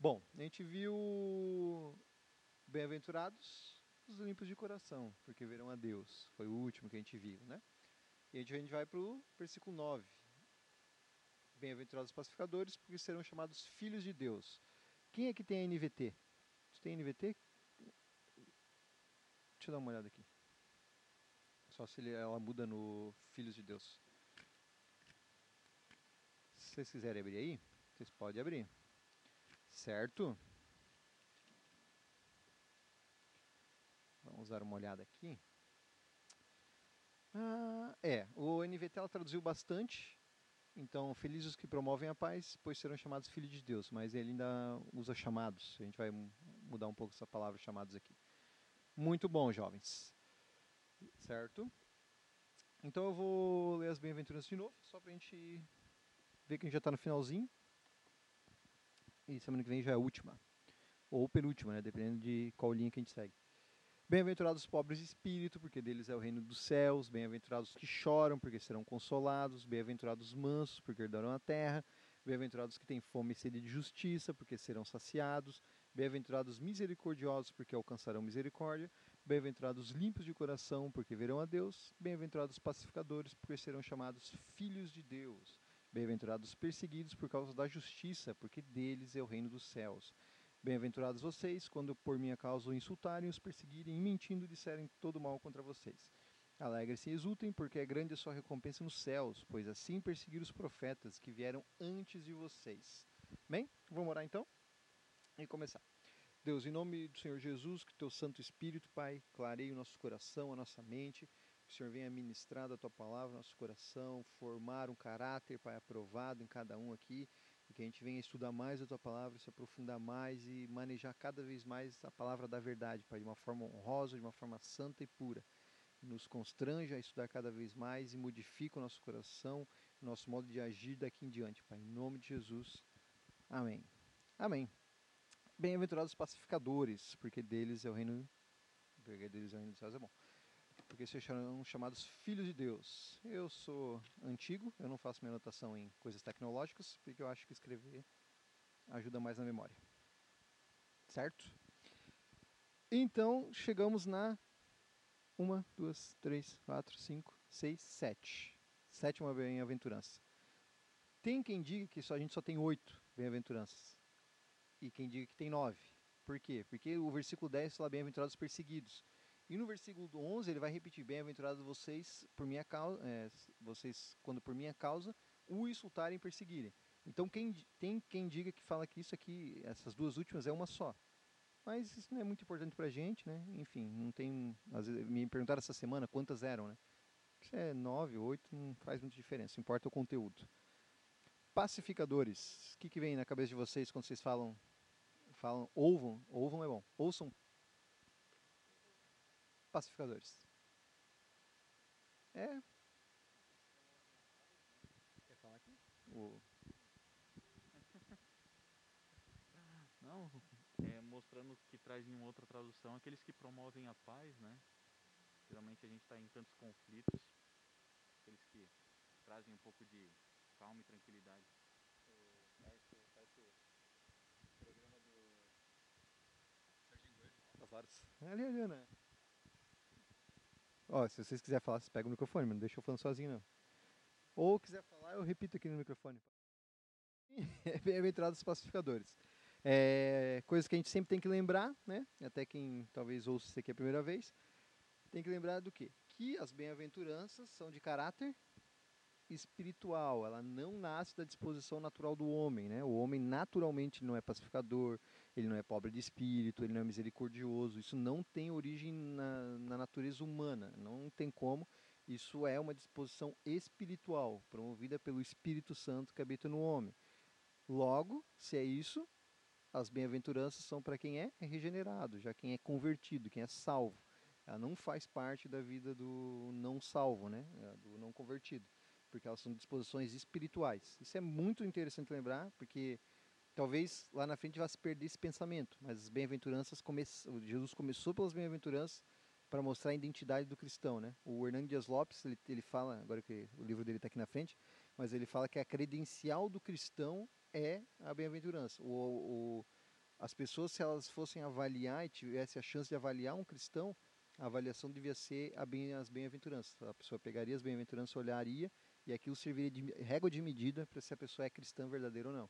Bom, a gente viu bem-aventurados os limpos de coração, porque verão a Deus. Foi o último que a gente viu, né? E a gente, vai para o versículo 9. Bem-aventurados os pacificadores, porque serão chamados filhos de Deus. Quem é que tem a NVT? Você tem NVT? Deixa eu dar uma olhada aqui. Só se ela muda no Filhos de Deus. Se vocês quiserem abrir aí, vocês podem abrir. Certo? Vamos dar uma olhada aqui. Ah, é, o NVT ela traduziu bastante. Então, felizes os que promovem a paz, pois serão chamados filhos de Deus. Mas ele ainda usa chamados. A gente vai mu- mudar um pouco essa palavra chamados aqui. Muito bom, jovens. Certo? Então eu vou ler as bem-aventuranças de novo, só pra gente ver que a gente já tá no finalzinho. E semana que vem já é a última. Ou penúltima, né? Dependendo de qual linha que a gente segue. Bem-aventurados os pobres de espírito, porque deles é o reino dos céus. Bem-aventurados os que choram, porque serão consolados. Bem-aventurados os mansos, porque herdarão a terra. Bem-aventurados os que têm fome e sede de justiça, porque serão saciados. Bem-aventurados os misericordiosos, porque alcançarão misericórdia. Bem-aventurados os limpos de coração, porque verão a Deus. Bem-aventurados os pacificadores, porque serão chamados filhos de Deus. Bem-aventurados os perseguidos por causa da justiça, porque deles é o reino dos céus. Bem-aventurados vocês, quando por minha causa o insultarem, os perseguirem e mentindo disserem todo mal contra vocês. Alegrem-se e exultem, porque é grande a sua recompensa nos céus, pois assim perseguiram os profetas que vieram antes de vocês. Bem, vamos orar então? E começar. Deus, em nome do Senhor Jesus, que teu Santo Espírito, Pai, clareie o nosso coração, a nossa mente, que o Senhor venha ministrar da tua palavra, nosso coração, formar um caráter, Pai, aprovado em cada um aqui, e que a gente venha estudar mais a tua palavra, se aprofundar mais e manejar cada vez mais a palavra da verdade, Pai, de uma forma honrosa, de uma forma santa e pura. Nos constrange a estudar cada vez mais e modifica o nosso coração, o nosso modo de agir daqui em diante, Pai. Em nome de Jesus. Amém. Amém. Bem-aventurados os pacificadores, porque deles é o reino. Porque deles é o reino dos céus, é bom. Porque serão chamados filhos de Deus. Eu sou antigo, eu não faço minha anotação em coisas tecnológicas, porque eu acho que escrever ajuda mais na memória. Certo? Então, chegamos na uma, duas, três, quatro, cinco, seis, sete. Sétima bem-aventurança. Tem quem diga que só, a gente só tem oito bem-aventuranças. E quem diga que tem nove. Por quê? Porque o versículo 10 fala bem-aventurados os perseguidos. E no versículo 11 ele vai repetir: Bem-aventurados vocês por minha causa, é, vocês quando por minha causa o insultarem e perseguirem. Então quem tem quem diga que fala que isso aqui, essas duas últimas é uma só. Mas isso não é muito importante pra gente, né? Enfim, não tem. Às vezes, me perguntaram essa semana quantas eram, né? Se é nove, oito, não faz muita diferença. Importa o conteúdo. Pacificadores. O que, que vem na cabeça de vocês quando vocês falam. Falam. Ouvam. Ouvam é bom. Ouçam. Pacificadores. É. Quer falar aqui? O- Não, é, mostrando que traz em outra tradução aqueles que promovem a paz, né? Geralmente a gente está em tantos conflitos, aqueles que trazem um pouco de calma e tranquilidade. As horas. Ali, ali, né? Ó, se vocês quiserem falar, vocês pegam o microfone, mas não deixa eu falando sozinho, não. Ou quiser falar, eu repito aqui no microfone. Bem-aventurados os pacificadores. É, coisas que a gente sempre tem que lembrar, né? Até quem talvez ouça isso aqui a primeira vez. Tem que lembrar do quê? Que as bem-aventuranças são de caráter espiritual. Ela não nasce da disposição natural do homem, né? O homem naturalmente não é pacificador, ele não é pobre de espírito, ele não é misericordioso. Isso não tem origem na, na natureza humana, não tem como. Isso é uma disposição espiritual, promovida pelo Espírito Santo que habita no homem. Logo, se é isso, as bem-aventuranças são para quem é regenerado, já quem é convertido, quem é salvo. Ela não faz parte da vida do não salvo, né? Do não convertido, porque elas são disposições espirituais. Isso é muito interessante lembrar, porque talvez lá na frente vá se perder esse pensamento, mas as bem-aventuranças come... Jesus começou pelas bem-aventuranças para mostrar a identidade do cristão, né? O Hernando Dias Lopes, ele, ele fala, agora que o livro dele está aqui na frente, mas ele fala que a credencial do cristão é a bem-aventurança. O, o, As pessoas, se elas fossem avaliar e tivessem a chance de avaliar um cristão, a avaliação devia ser bem, as bem-aventuranças. A pessoa pegaria as bem-aventuranças, olharia, e aquilo serviria de régua de medida para se a pessoa é cristã verdadeira ou não.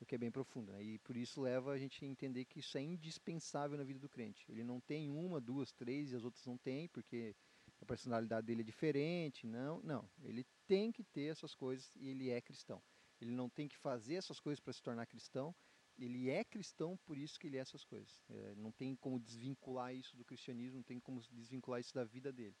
O que é bem profundo. Né? E por isso leva a gente a entender que isso é indispensável na vida do crente. Ele não tem uma, duas, três e as outras não tem, porque a personalidade dele é diferente. Não, não. Ele tem que ter essas coisas e ele é cristão. Ele não tem que fazer essas coisas para se tornar cristão. Ele é cristão, por isso que ele é essas coisas. É, não tem como desvincular isso do cristianismo, não tem como desvincular isso da vida dele.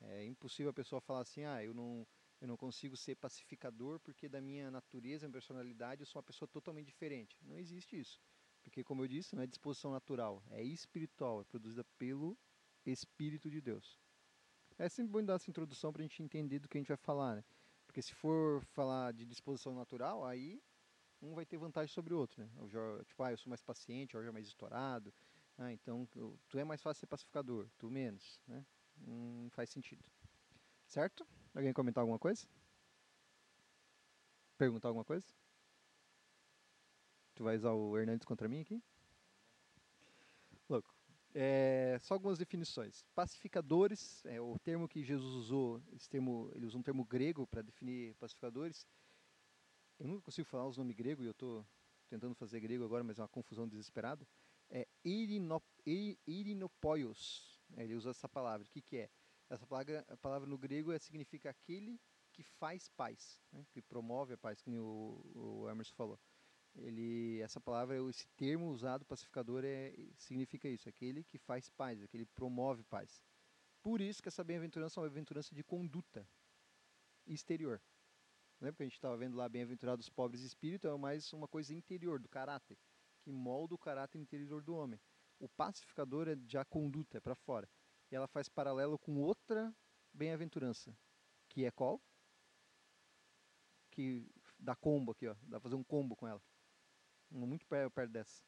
É impossível a pessoa falar assim, ah, eu não, eu não consigo ser pacificador porque da minha natureza, minha personalidade, eu sou uma pessoa totalmente diferente. Não existe isso. Porque, como eu disse, não é disposição natural, é espiritual, é produzida pelo Espírito de Deus. É sempre bom dar essa introdução para a gente entender do que a gente vai falar, né? Porque se for falar de disposição natural, aí um vai ter vantagem sobre o outro, né? Eu tipo, ah, eu sou mais paciente, o Jorge é mais estourado, ah, então tu é mais fácil ser pacificador, tu menos, né? Não faz sentido. Certo? Alguém comentar alguma coisa? Perguntar alguma coisa? Tu vai usar o Hernandes contra mim aqui? Louco. É, só algumas definições. Pacificadores, é o termo que Jesus usou, esse termo, ele usou um termo grego para definir pacificadores. Eu nunca consigo falar os nomes grego e eu estou tentando fazer grego agora, mas é uma confusão desesperada. É irinop, irinopoios. Ele usa essa palavra. O que, que é? Essa palavra, palavra no grego é, significa aquele que faz paz, né? que promove a paz, como o, o Emerson falou. Ele, essa palavra, esse termo usado, pacificador, é, significa isso, aquele que faz paz, aquele que promove paz. Por isso que essa bem-aventurança é uma bem-aventurança de conduta exterior. Lembra que a gente estava vendo lá, bem-aventurados os pobres de espírito, é mais uma coisa interior, do caráter, que molda o caráter interior do homem. O pacificador é a conduta, é para fora e ela faz paralelo com outra bem-aventurança, que é qual? Que dá combo aqui, ó, dá pra fazer um combo com ela. Muito perto, perto dessa.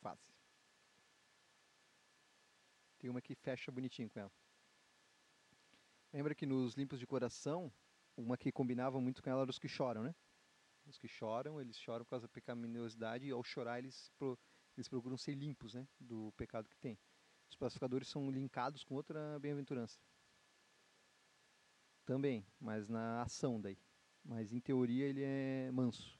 Fácil. Tem uma que fecha bonitinho com ela. Lembra que nos limpos de coração, uma que combinava muito com ela era os que choram, né? Os que choram, eles choram por causa da pecaminosidade e ao chorar eles, pro, eles procuram ser limpos né, do pecado que tem. Os pacificadores são linkados com outra bem-aventurança. Também, mas na ação daí. Mas em teoria ele é manso.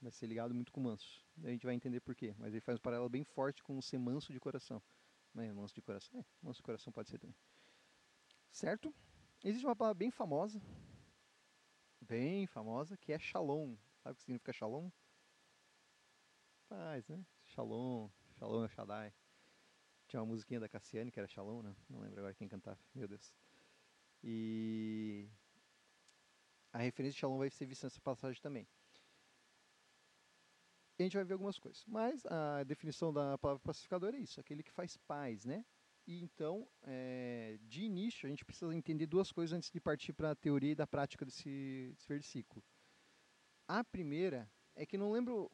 Vai ser ligado muito com manso. A gente vai entender por quê. Mas ele faz um paralelo bem forte com ser manso de coração. Não é manso de coração? É, manso de coração pode ser também. Certo? Existe uma palavra bem famosa bem famosa, que é Shalom. Sabe o que significa Shalom? Paz, né? Shalom, Shalom é Shaddai. Tinha uma musiquinha da Cassiane que era Shalom, né? Não lembro agora quem cantava, meu Deus. E a referência de Shalom vai ser vista nessa passagem também. E a gente vai ver algumas coisas. Mas a definição da palavra pacificador é isso, aquele que faz paz, né? E então, é, de início, a gente precisa entender duas coisas antes de partir para a teoria e da prática desse, desse, versículo. A primeira é que não lembro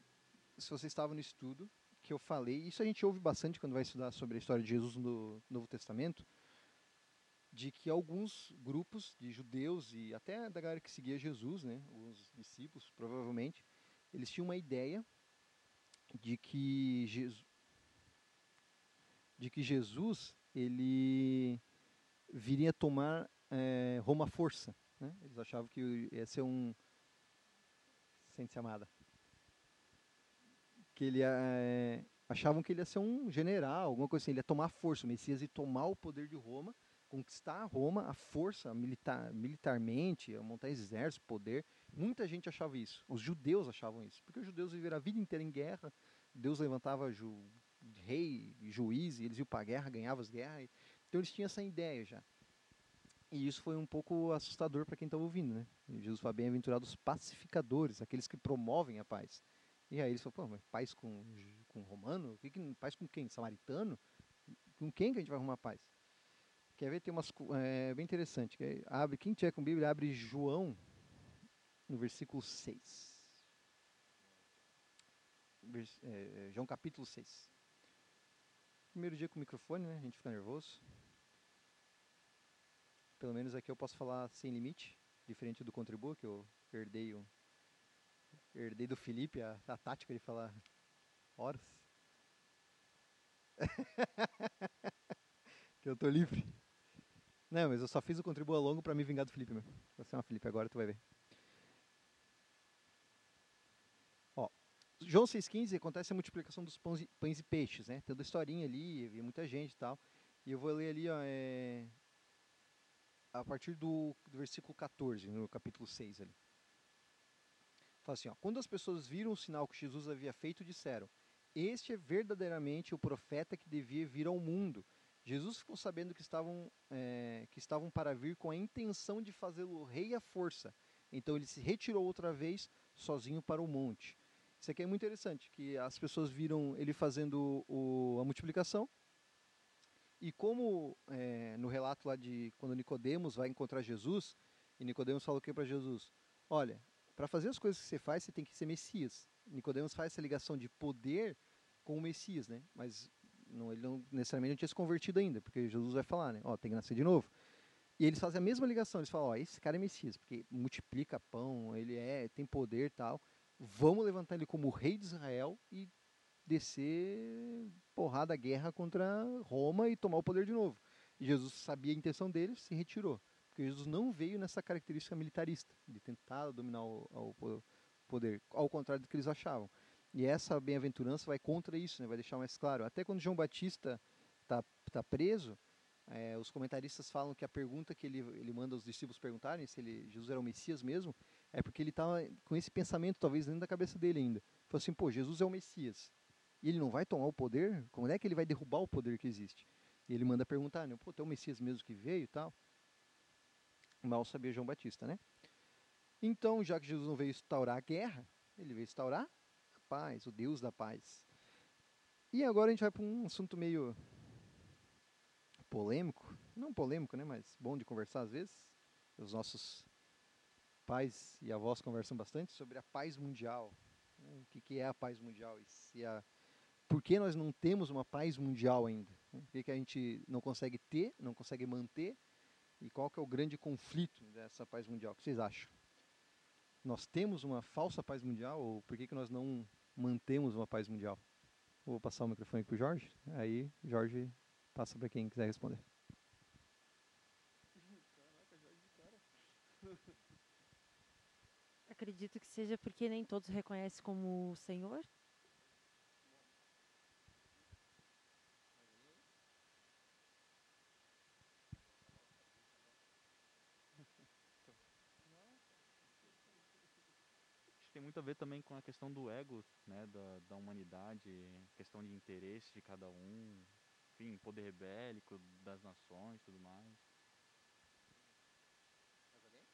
se você estava no estudo que eu falei, isso a gente ouve bastante quando vai estudar sobre a história de Jesus no Novo Testamento, de que alguns grupos de judeus e até da galera que seguia Jesus, né, os discípulos, provavelmente, eles tinham uma ideia de que Jesus, de que Jesus ele viria tomar é, Roma à força. Né? Eles achavam que ia ser um. Sente-se amada. Que ele é, achavam que ele ia ser um general, alguma coisa assim. Ele ia tomar força. O Messias ia tomar o poder de Roma, conquistar Roma, a força militar, militarmente, montar exército, poder. Muita gente achava isso. Os judeus achavam isso. Porque os judeus viveram a vida inteira em guerra. Deus levantava ju rei, juiz, eles iam para a guerra, ganhavam as guerras. Então eles tinham essa ideia já. E isso foi um pouco assustador para quem estava ouvindo, né? Jesus fala bem-aventurados pacificadores, aqueles que promovem a paz. E aí eles falaram, pô, mas paz com, com romano? Que que, paz com quem? Samaritano? Com quem que a gente vai arrumar paz? Quer ver? Tem umas. É bem interessante. Que abre, quem tiver com Bíblia, abre João, no versículo 6. Vers, é, João capítulo 6. Primeiro dia com o microfone, né? A gente fica nervoso. Pelo menos aqui eu posso falar sem limite diferente do Contribua, que eu herdei, o, herdei do Felipe a, a tática de falar horas. que eu tô livre. Não, mas eu só fiz o Contribua longo pra me vingar do Felipe mesmo. Você é uma Felipe, agora tu vai ver. João 6,15 acontece a multiplicação dos pães e, pães e peixes, né? Toda a historinha ali, havia muita gente e tal. E eu vou ler ali, ó, é, a partir do, do versículo 14, no capítulo 6 ali. Fala assim, ó, quando as pessoas viram o sinal que Jesus havia feito, disseram, este é verdadeiramente o profeta que devia vir ao mundo. Jesus ficou sabendo que estavam, é, que estavam para vir com a intenção de fazê-lo rei à força. Então ele se retirou outra vez, sozinho para o monte. Isso aqui é muito interessante, que as pessoas viram ele fazendo o, a multiplicação, e como é, no relato lá de quando Nicodemos vai encontrar Jesus, e Nicodemos fala o que para Jesus? Olha, para fazer as coisas que você faz, você tem que ser Messias. Nicodemos faz essa ligação de poder com o Messias, né? Mas não, ele não necessariamente não tinha se convertido ainda, porque Jesus vai falar, né? Ó, tem que nascer de novo. E eles fazem a mesma ligação, eles falam, ó, esse cara é Messias, porque multiplica pão, ele é, tem poder tal. Vamos levantar ele como rei de Israel e descer porrada, guerra contra Roma e tomar o poder de novo. E Jesus sabia a intenção deles, se retirou. Porque Jesus não veio nessa característica militarista, de tentar dominar o, o poder, ao contrário do que eles achavam. E essa bem-aventurança vai contra isso, né? vai deixar mais claro. Até quando João Batista está tá preso, é, os comentaristas falam que a pergunta que ele, ele manda os discípulos perguntarem, se ele, Jesus era o Messias mesmo, é porque ele estava com esse pensamento, talvez dentro da cabeça dele ainda. Falou assim, pô, Jesus é o Messias e ele não vai tomar o poder, como é que ele vai derrubar o poder que existe? E ele manda perguntar, né? Pô, tem o Messias mesmo que veio e tal? Mal sabia João Batista, né? Então, já que Jesus não veio instaurar a guerra, ele veio instaurar a paz, o Deus da paz. E agora a gente vai para um assunto meio polêmico, não polêmico, né, mas bom de conversar às vezes. Os nossos pais e avós conversam bastante sobre a paz mundial. Né? O que, é a paz mundial e se a por que nós não temos uma paz mundial ainda? Por que, que a gente não consegue ter, não consegue manter? E qual que é o grande conflito dessa paz mundial? O que vocês acham? Nós temos uma falsa paz mundial ou por que, que nós não mantemos uma paz mundial? Vou passar o microfone para o Jorge, aí Jorge passa para quem quiser responder. Acredito que seja porque nem todos reconhecem como Senhor. tem muito a ver também com a questão do ego, né, da, da humanidade, questão de interesse de cada um, enfim, poder bélico das nações, tudo. Mais alguém?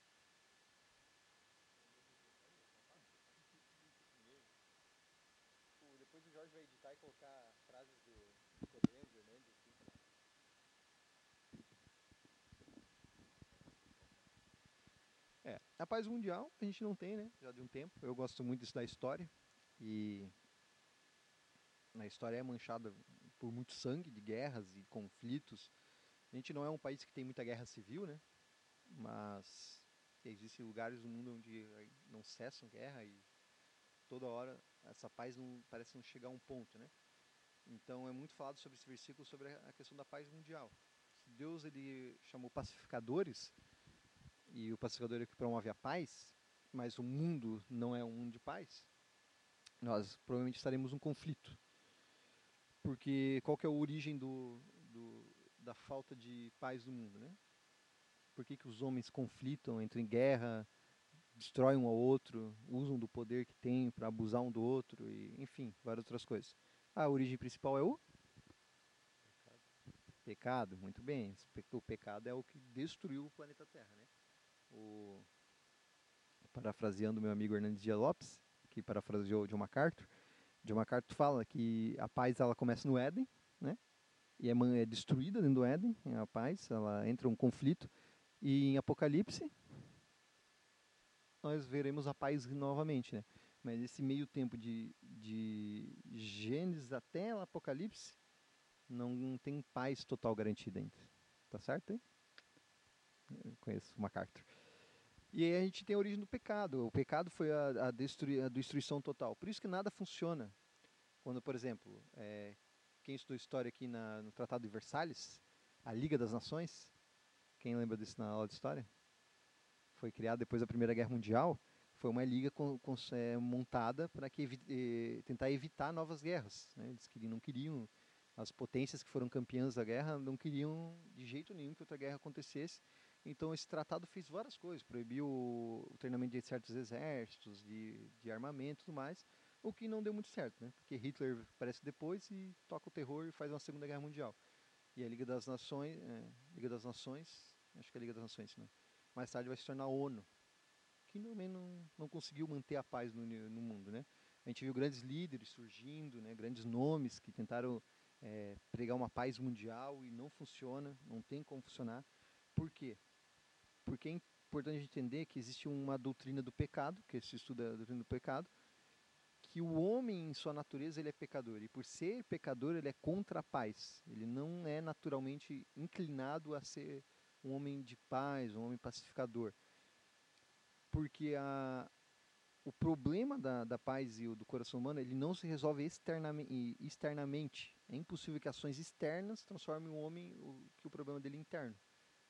Depois o Jorge vai editar e colocar frases do Nicodemus, Hernandes, assim. É, a paz mundial a gente não tem, né? Já de um tempo. Eu gosto muito disso da história. E a história é manchada por muito sangue de guerras e conflitos. A gente não é um país que tem muita guerra civil, né? Mas existem lugares no mundo onde não cessam guerra e toda hora essa paz não parece não chegar a um ponto, né? Então é muito falado sobre esse versículo sobre a questão da paz mundial. Deus ele chamou pacificadores e o pacificador é que promove a paz, mas o mundo não é um mundo de paz, nós provavelmente estaremos num conflito. Porque qual que é a origem do, do, da falta de paz no mundo, né? Por que, que os homens conflitam, entram em guerra, destroem um ao outro, usam do poder que têm para abusar um do outro, e enfim, várias outras coisas. A origem principal é o pecado. pecado muito bem. O pecado é o que destruiu o planeta Terra, né? O, parafraseando meu amigo Hernandes Dias Lopes, que parafraseou John MacArthur, John MacArthur fala que a paz ela começa no Éden, né? E é, destruída dentro do Éden, a paz, ela entra um conflito, e em Apocalipse nós veremos a paz novamente, né? Mas esse meio tempo de, de Gênesis até Apocalipse não tem paz total garantida ainda. Tá certo, hein? Eu conheço MacArthur. E aí a gente tem a origem do pecado. O pecado foi a, a, destrui, a destruição total. Por isso que nada funciona. Quando, por exemplo, é, quem estudou história aqui na, no Tratado de Versalhes, a Liga das Nações, quem lembra disso na aula de história? Foi criada depois da Primeira Guerra Mundial. Foi uma liga com, com, é, montada para eh, tentar evitar novas guerras. Né? Eles queriam, não queriam as potências que foram campeãs da guerra não queriam de jeito nenhum que outra guerra acontecesse. Então esse tratado fez várias coisas, proibiu o treinamento de certos exércitos, de, de armamento e tudo mais, o que não deu muito certo, né? Porque Hitler aparece depois e toca o terror e faz uma Segunda Guerra Mundial. E a Liga das Nações, é, Liga das Nações, acho que é a Liga das Nações, não. Mais tarde vai se tornar a ONU, que também não, não conseguiu manter a paz no, no mundo, né? A gente viu grandes líderes surgindo, né? Grandes nomes que tentaram é, pregar uma paz mundial e não funciona, não tem como funcionar. Por quê? Porque é importante entender que existe uma doutrina do pecado, que se estuda a doutrina do pecado, que o homem em sua natureza ele é pecador e por ser pecador ele é contra a paz. Ele não é naturalmente inclinado a ser um homem de paz, um homem pacificador. Porque a, o problema da, da paz e do coração humano ele não se resolve externamente, externamente. É impossível que ações externas transformem o homem o, que o problema dele é interno.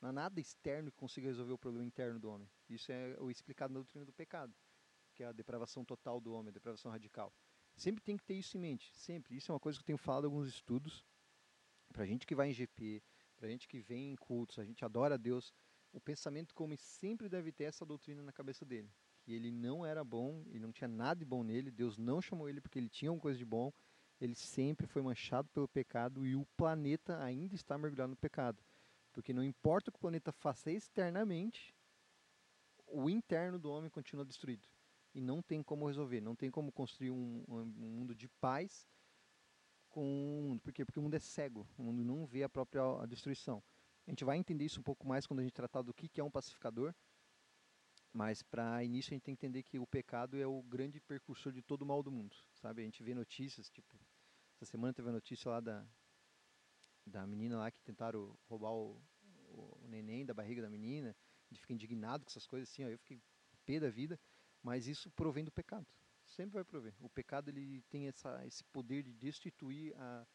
Não há nada externo que consiga resolver o problema interno do homem. Isso é o explicado na doutrina do pecado, que é a depravação total do homem, a depravação radical. Sempre tem que ter isso em mente, sempre. Isso é uma coisa que eu tenho falado em alguns estudos. Para gente que vai em GP, para gente que vem em cultos, a gente adora a Deus, o pensamento como sempre deve ter essa doutrina na cabeça dele que ele não era bom e não tinha nada de bom nele, Deus não chamou ele porque ele tinha alguma coisa de bom, ele sempre foi manchado pelo pecado e o planeta ainda está mergulhado no pecado. Porque não importa o que o planeta faça externamente, o interno do homem continua destruído. E não tem como resolver, não tem como construir um, um mundo de paz com o mundo. Por quê? Porque o mundo é cego, o mundo não vê a própria a destruição. A gente vai entender isso um pouco mais quando a gente tratar do que é um pacificador, mas para início a gente tem que entender que o pecado é o grande percursor de todo o mal do mundo, sabe? A gente vê notícias, tipo, essa semana teve a notícia lá da da menina lá que tentaram roubar o, o, o neném da barriga da menina, gente fica indignado com essas coisas assim, ó, eu fiquei pé da vida, mas isso provém do pecado. Sempre vai prover. O pecado ele tem essa, esse poder de destituir a,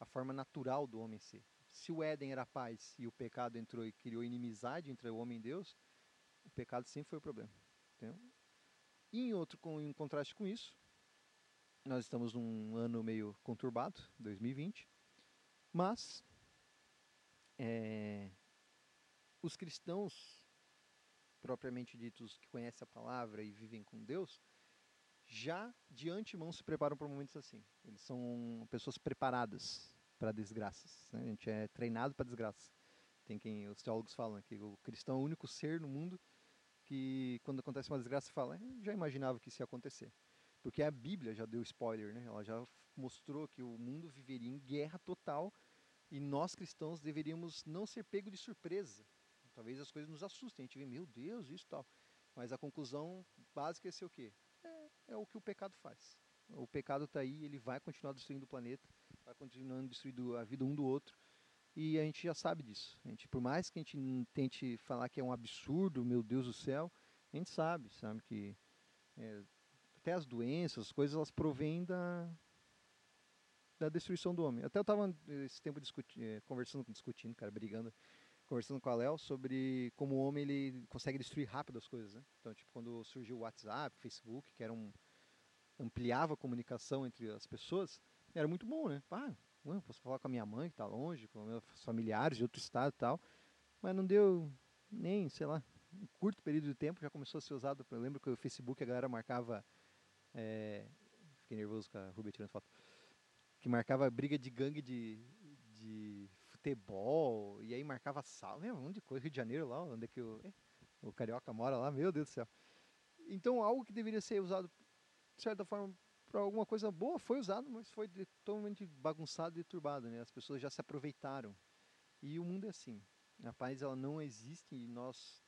a forma natural do homem ser. Se o Éden era paz e o pecado entrou e criou inimizade entre o homem e Deus, o pecado sempre foi o problema. Entendeu? E em outro, com, em contraste com isso, nós estamos num ano meio conturbado, 2020, mas é, os cristãos, propriamente ditos, que conhecem a palavra e vivem com Deus, já de antemão se preparam para momentos assim. Eles são pessoas preparadas para desgraças. Né? A gente é treinado para desgraças. Tem quem os teólogos falam que o cristão é o único ser no mundo que quando acontece uma desgraça fala, é, já imaginava que isso ia acontecer. Porque a Bíblia já deu spoiler, né? Ela já mostrou que o mundo viveria em guerra total e nós cristãos deveríamos não ser pego de surpresa. Talvez as coisas nos assustem, a gente vê, meu Deus, isso tal. Mas a conclusão básica é ser o quê? É, é o que o pecado faz. O pecado está aí, ele vai continuar destruindo o planeta, vai continuando destruindo a vida um do outro e a gente já sabe disso. A gente, por mais que a gente tente falar que é um absurdo, meu Deus do céu, a gente sabe, sabe que é, até as doenças, as coisas, elas provêm da, da destruição do homem. Até eu estava esse tempo discuti, é, conversando, discutindo, cara, brigando, conversando com a Léo sobre como o homem ele consegue destruir rápido as coisas, né? Então, tipo, quando surgiu o WhatsApp, Facebook, que era um ampliava a comunicação entre as pessoas, era muito bom, né? Ah, eu posso falar com a minha mãe que está longe, com meus familiares de outro estado e tal. Mas não deu nem, sei lá, um curto período de tempo já começou a ser usado. Eu lembro que o Facebook a galera marcava. É, fiquei nervoso com a Rubia tirando foto. Que marcava briga de gangue de, de futebol, e aí marcava sal, um monte de coisa. Rio de Janeiro lá, onde é que o, o carioca mora lá, meu Deus do céu. Então, algo que deveria ser usado, de certa forma, para alguma coisa boa, foi usado, mas foi totalmente bagunçado e turbado, né? As pessoas já se aproveitaram. E o mundo é assim. A paz ela não existe e nós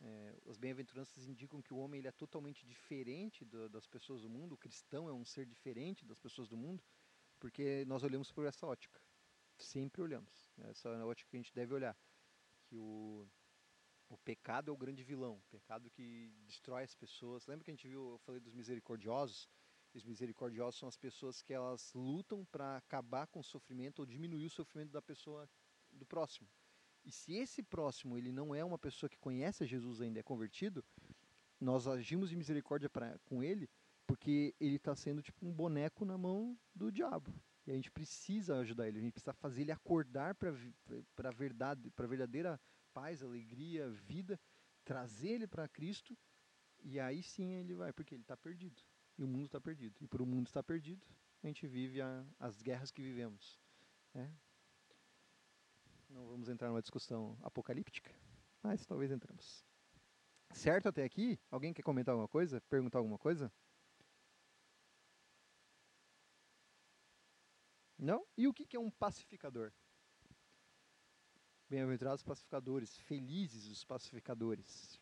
é, as bem-aventuranças indicam que o homem ele é totalmente diferente do, das pessoas do mundo, o cristão é um ser diferente das pessoas do mundo, porque nós olhamos por essa ótica. Sempre olhamos. Essa é a ótica que a gente deve olhar. Que o, O pecado é o grande vilão, o pecado que destrói as pessoas. Lembra que a gente viu, eu falei dos misericordiosos? Os misericordiosos são as pessoas que elas lutam para acabar com o sofrimento ou diminuir o sofrimento da pessoa do próximo. E se esse próximo ele não é uma pessoa que conhece Jesus ainda, é convertido, nós agimos de misericórdia pra, com ele porque ele está sendo tipo um boneco na mão do diabo. E a gente precisa ajudar ele, a gente precisa fazer ele acordar para a verdade, para verdadeira paz, alegria, vida, trazer ele para Cristo, e aí sim ele vai, porque ele está perdido. E o mundo está perdido. E por o mundo estar perdido, a gente vive a, as guerras que vivemos. Né? Não vamos entrar numa discussão apocalíptica, mas talvez entramos. Certo até aqui? Alguém quer comentar alguma coisa? Perguntar alguma coisa? Não? E o que é um pacificador? Bem-aventurados pacificadores, felizes os pacificadores,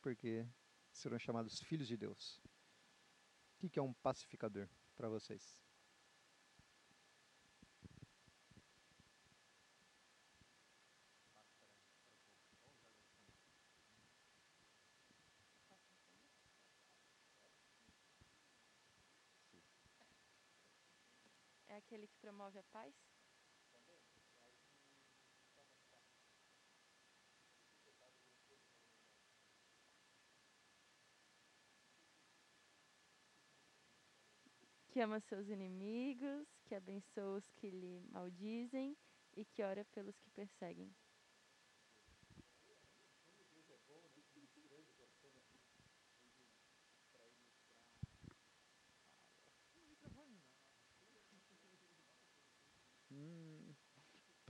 porque serão chamados filhos de Deus. O que é um pacificador para vocês? Aquele que promove a paz? Que ama seus inimigos, que abençoa os que lhe maldizem e que ora pelos que perseguem.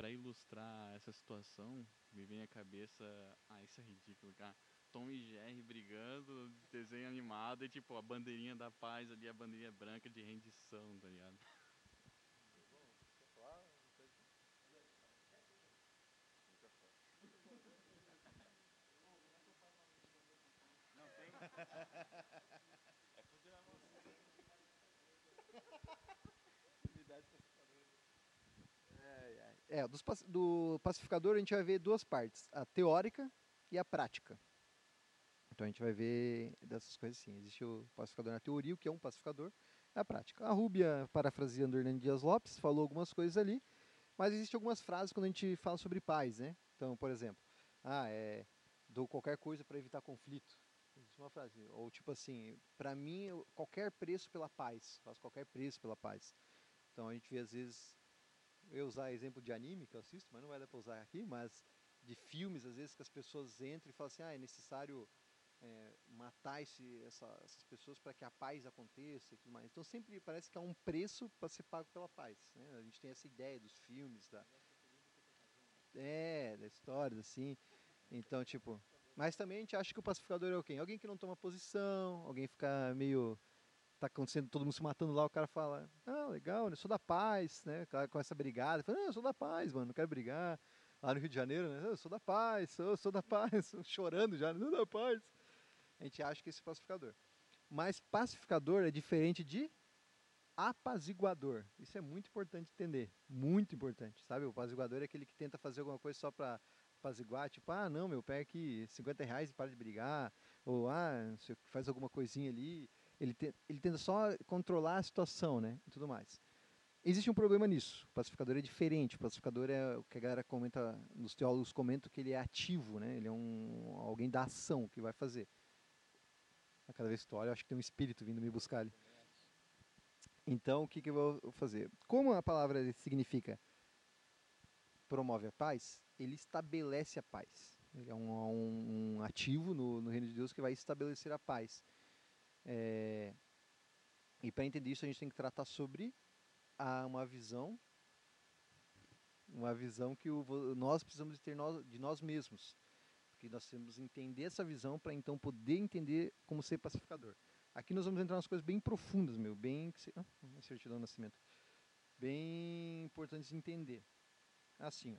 Para ilustrar essa situação, me vem à cabeça. Ah, isso é ridículo, cara. Tom e Jerry brigando, desenho animado e tipo a bandeirinha da paz ali, a bandeirinha branca de rendição, tá ligado? É, dos, do pacificador a gente vai ver duas partes, a teórica e a prática. Então a gente vai ver dessas coisas assim. Existe o pacificador na teoria, o que é um pacificador, é a prática. A Rúbia, parafraseando Hernando Dias Lopes, falou algumas coisas ali, mas existem algumas frases quando a gente fala sobre paz, né? Então, por exemplo, ah, é, dou qualquer coisa para evitar conflito. Existe uma frase. Ou tipo assim, para mim, qualquer preço pela paz. Faço qualquer preço pela paz. Então a gente vê às vezes eu usar exemplo de anime que eu assisto, mas não vai dar para usar aqui, mas de filmes, às vezes, que as pessoas entram e falam assim, ah, é necessário é, matar esse, essa, essas pessoas para que a paz aconteça e tudo mais. Então sempre parece que há um preço para ser pago pela paz. Né? A gente tem essa ideia dos filmes, da, é, da história, assim. Então, tipo, mas também a gente acha que o pacificador é quê? Alguém que não toma posição, alguém fica meio tá acontecendo todo mundo se matando lá, o cara fala, ah, legal, eu sou da paz, né? O cara começa a brigar, fala, ah, eu sou da paz, mano, não quero brigar. Lá no Rio de Janeiro, né? Eu sou da paz, sou, sou da paz, chorando já, não da paz. A gente acha que esse é pacificador. Mas pacificador é diferente de apaziguador. Isso é muito importante entender, muito importante, sabe? O apaziguador é aquele que tenta fazer alguma coisa só para apaziguar, tipo, ah, não, meu pé aqui 50 reais e para de brigar, ou ah, faz alguma coisinha ali, ele, te, ele tenta só controlar a situação, né? E tudo mais. Existe um problema nisso. O pacificador é diferente. O pacificador é o que a galera comenta, os teólogos comentam que ele é ativo, né? Ele é um alguém da ação que vai fazer. A cada vez que tu olha, eu acho que tem um espírito vindo me buscar ali. Então, o que, que eu vou fazer? Como a palavra significa promove a paz, ele estabelece a paz. Ele é um, um, um ativo no, no reino de Deus que vai estabelecer a paz. É, e para entender isso, a gente tem que tratar sobre a, uma visão, uma visão que o, nós precisamos ter nós, de nós mesmos. Porque nós temos que entender essa visão para então poder entender como ser pacificador. Aqui nós vamos entrar nas coisas bem profundas, meu, bem ah, certidão de nascimento, bem importantes de entender. Assim, ó.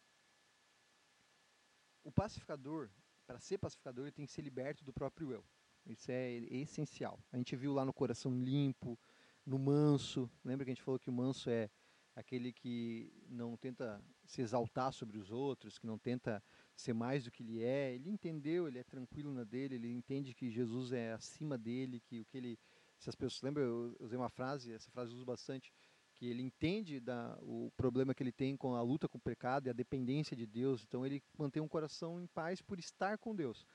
o pacificador, para ser pacificador, ele tem que ser liberto do próprio eu. Isso é essencial. A gente viu lá no coração limpo, no manso. Lembra que a gente falou que o manso é aquele que não tenta se exaltar sobre os outros, que não tenta ser mais do que ele é. Ele entendeu, ele é tranquilo na dele, ele entende que Jesus é acima dele, que o que ele. Se as pessoas lembram, eu usei uma frase, essa frase eu uso bastante, que ele entende da, o problema que ele tem com a luta com o pecado e a dependência de Deus. Então ele mantém um coração em paz por estar com Deus.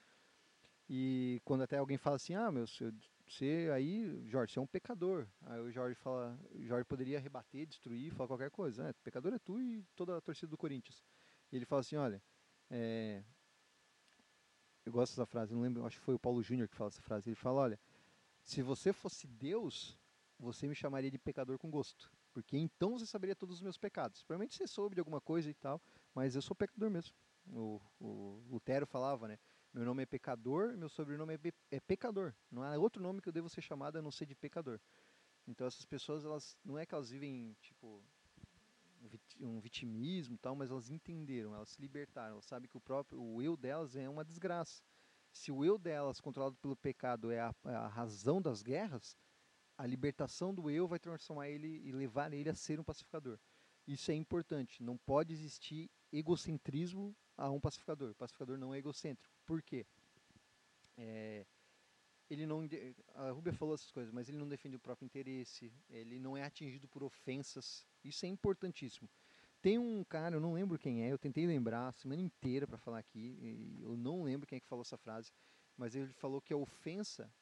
E quando até alguém fala assim, ah, meu, você aí, Jorge, você é um pecador. Aí o Jorge fala, o Jorge poderia rebater, destruir, falar qualquer coisa. Ah, pecador é tu e toda a torcida do Corinthians. E ele fala assim, olha, é, eu gosto dessa frase, não lembro, acho que foi o Paulo Júnior que fala essa frase. Ele fala, olha, se você fosse Deus, você me chamaria de pecador com gosto. Porque então você saberia todos os meus pecados. Provavelmente você soube de alguma coisa e tal, mas eu sou pecador mesmo. O, o Lutero falava, né? Meu nome é pecador, meu sobrenome é, é pecador. Não há outro nome que eu devo ser chamado a não ser de pecador. Então essas pessoas, elas não é que elas vivem tipo um vitimismo tal, mas elas entenderam, elas se libertaram, elas sabem que o próprio o eu delas é uma desgraça. Se o eu delas, controlado pelo pecado, é a, é a razão das guerras, a libertação do eu vai transformar ele e levar ele a ser um pacificador. Isso é importante. Não pode existir egocentrismo a um pacificador. O pacificador não é egocêntrico. Por quê? É, ele não, a Rubia falou essas coisas, mas ele não defende o próprio interesse, ele não é atingido por ofensas. Isso é importantíssimo. Tem um cara, eu não lembro quem é, eu tentei lembrar a semana inteira para falar aqui, eu não lembro quem é que falou essa frase, mas ele falou que a ofensa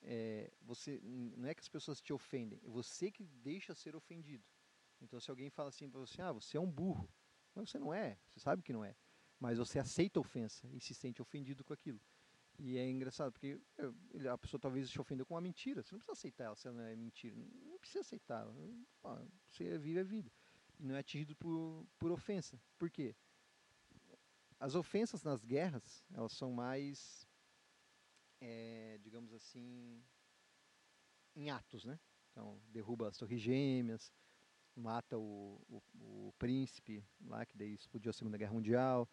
é, você não é que as pessoas te ofendem, é você que deixa ser ofendido. Então, se alguém fala assim para você, ah, você é um burro, mas você não é, você sabe que não é, mas você aceita a ofensa e se sente ofendido com aquilo. E é engraçado, porque a pessoa talvez te ofenda com uma mentira. Você não precisa aceitar ela se ela é mentira. Não precisa aceitar. Você vive a vida. E não é atingido por, por ofensa. Por quê? As ofensas nas guerras, elas são mais, é, digamos assim, em atos, né? Então, derruba as torres gêmeas, mata o, o, o príncipe lá, que daí explodiu a Segunda Guerra Mundial.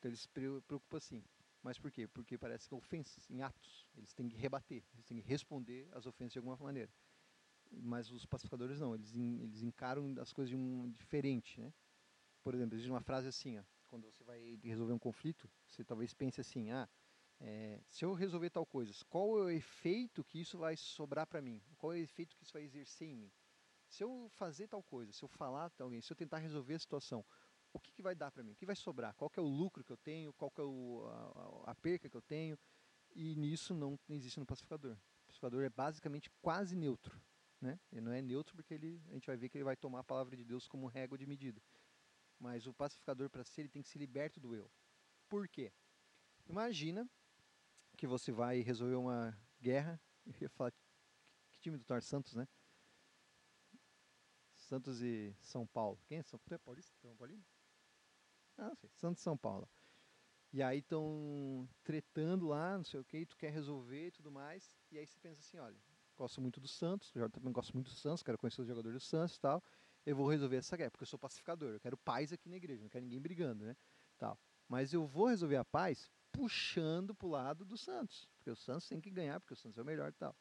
Então, eles se preocupam assim. Mas por quê? Porque parece que ofensas em atos. Eles têm que rebater, eles têm que responder às ofensas de alguma maneira. Mas os pacificadores não, eles, eles encaram as coisas de um diferente, né? Por exemplo, existe uma frase assim, ó, quando você vai resolver um conflito, você talvez pense assim, ah, é, se eu resolver tal coisa, qual é o efeito que isso vai sobrar para mim? Qual é o efeito que isso vai exercer em mim? Se eu fazer tal coisa, se eu falar com alguém, se eu tentar resolver a situação, o que, que vai dar para mim? O que vai sobrar? Qual é o lucro que eu tenho? Qual é o, a, a, perca que eu tenho? E nisso não existe no pacificador. O pacificador é basicamente quase neutro. Né? Ele não é neutro porque ele, a gente vai ver que ele vai tomar a palavra de Deus como régua de medida. Mas o pacificador, para ser, ele tem que ser liberto do eu. Por quê? Imagina que você vai resolver uma guerra. Eu ia falar que time do Tor Santos, né? Santos e São Paulo. Quem é São Paulo? É Paulino? Ah, sei, Santos São Paulo. E aí estão tretando lá, não sei o que, tu quer resolver e tudo mais. E aí você pensa assim, olha, gosto muito do Santos, eu também gosto muito do Santos, quero conhecer os jogadores do Santos e tal. Eu vou resolver essa guerra, porque eu sou pacificador, eu quero paz aqui na igreja, não quero ninguém brigando, né? Tal. Mas eu vou resolver a paz puxando pro lado do Santos, porque o Santos tem que ganhar, porque o Santos é o melhor e tal.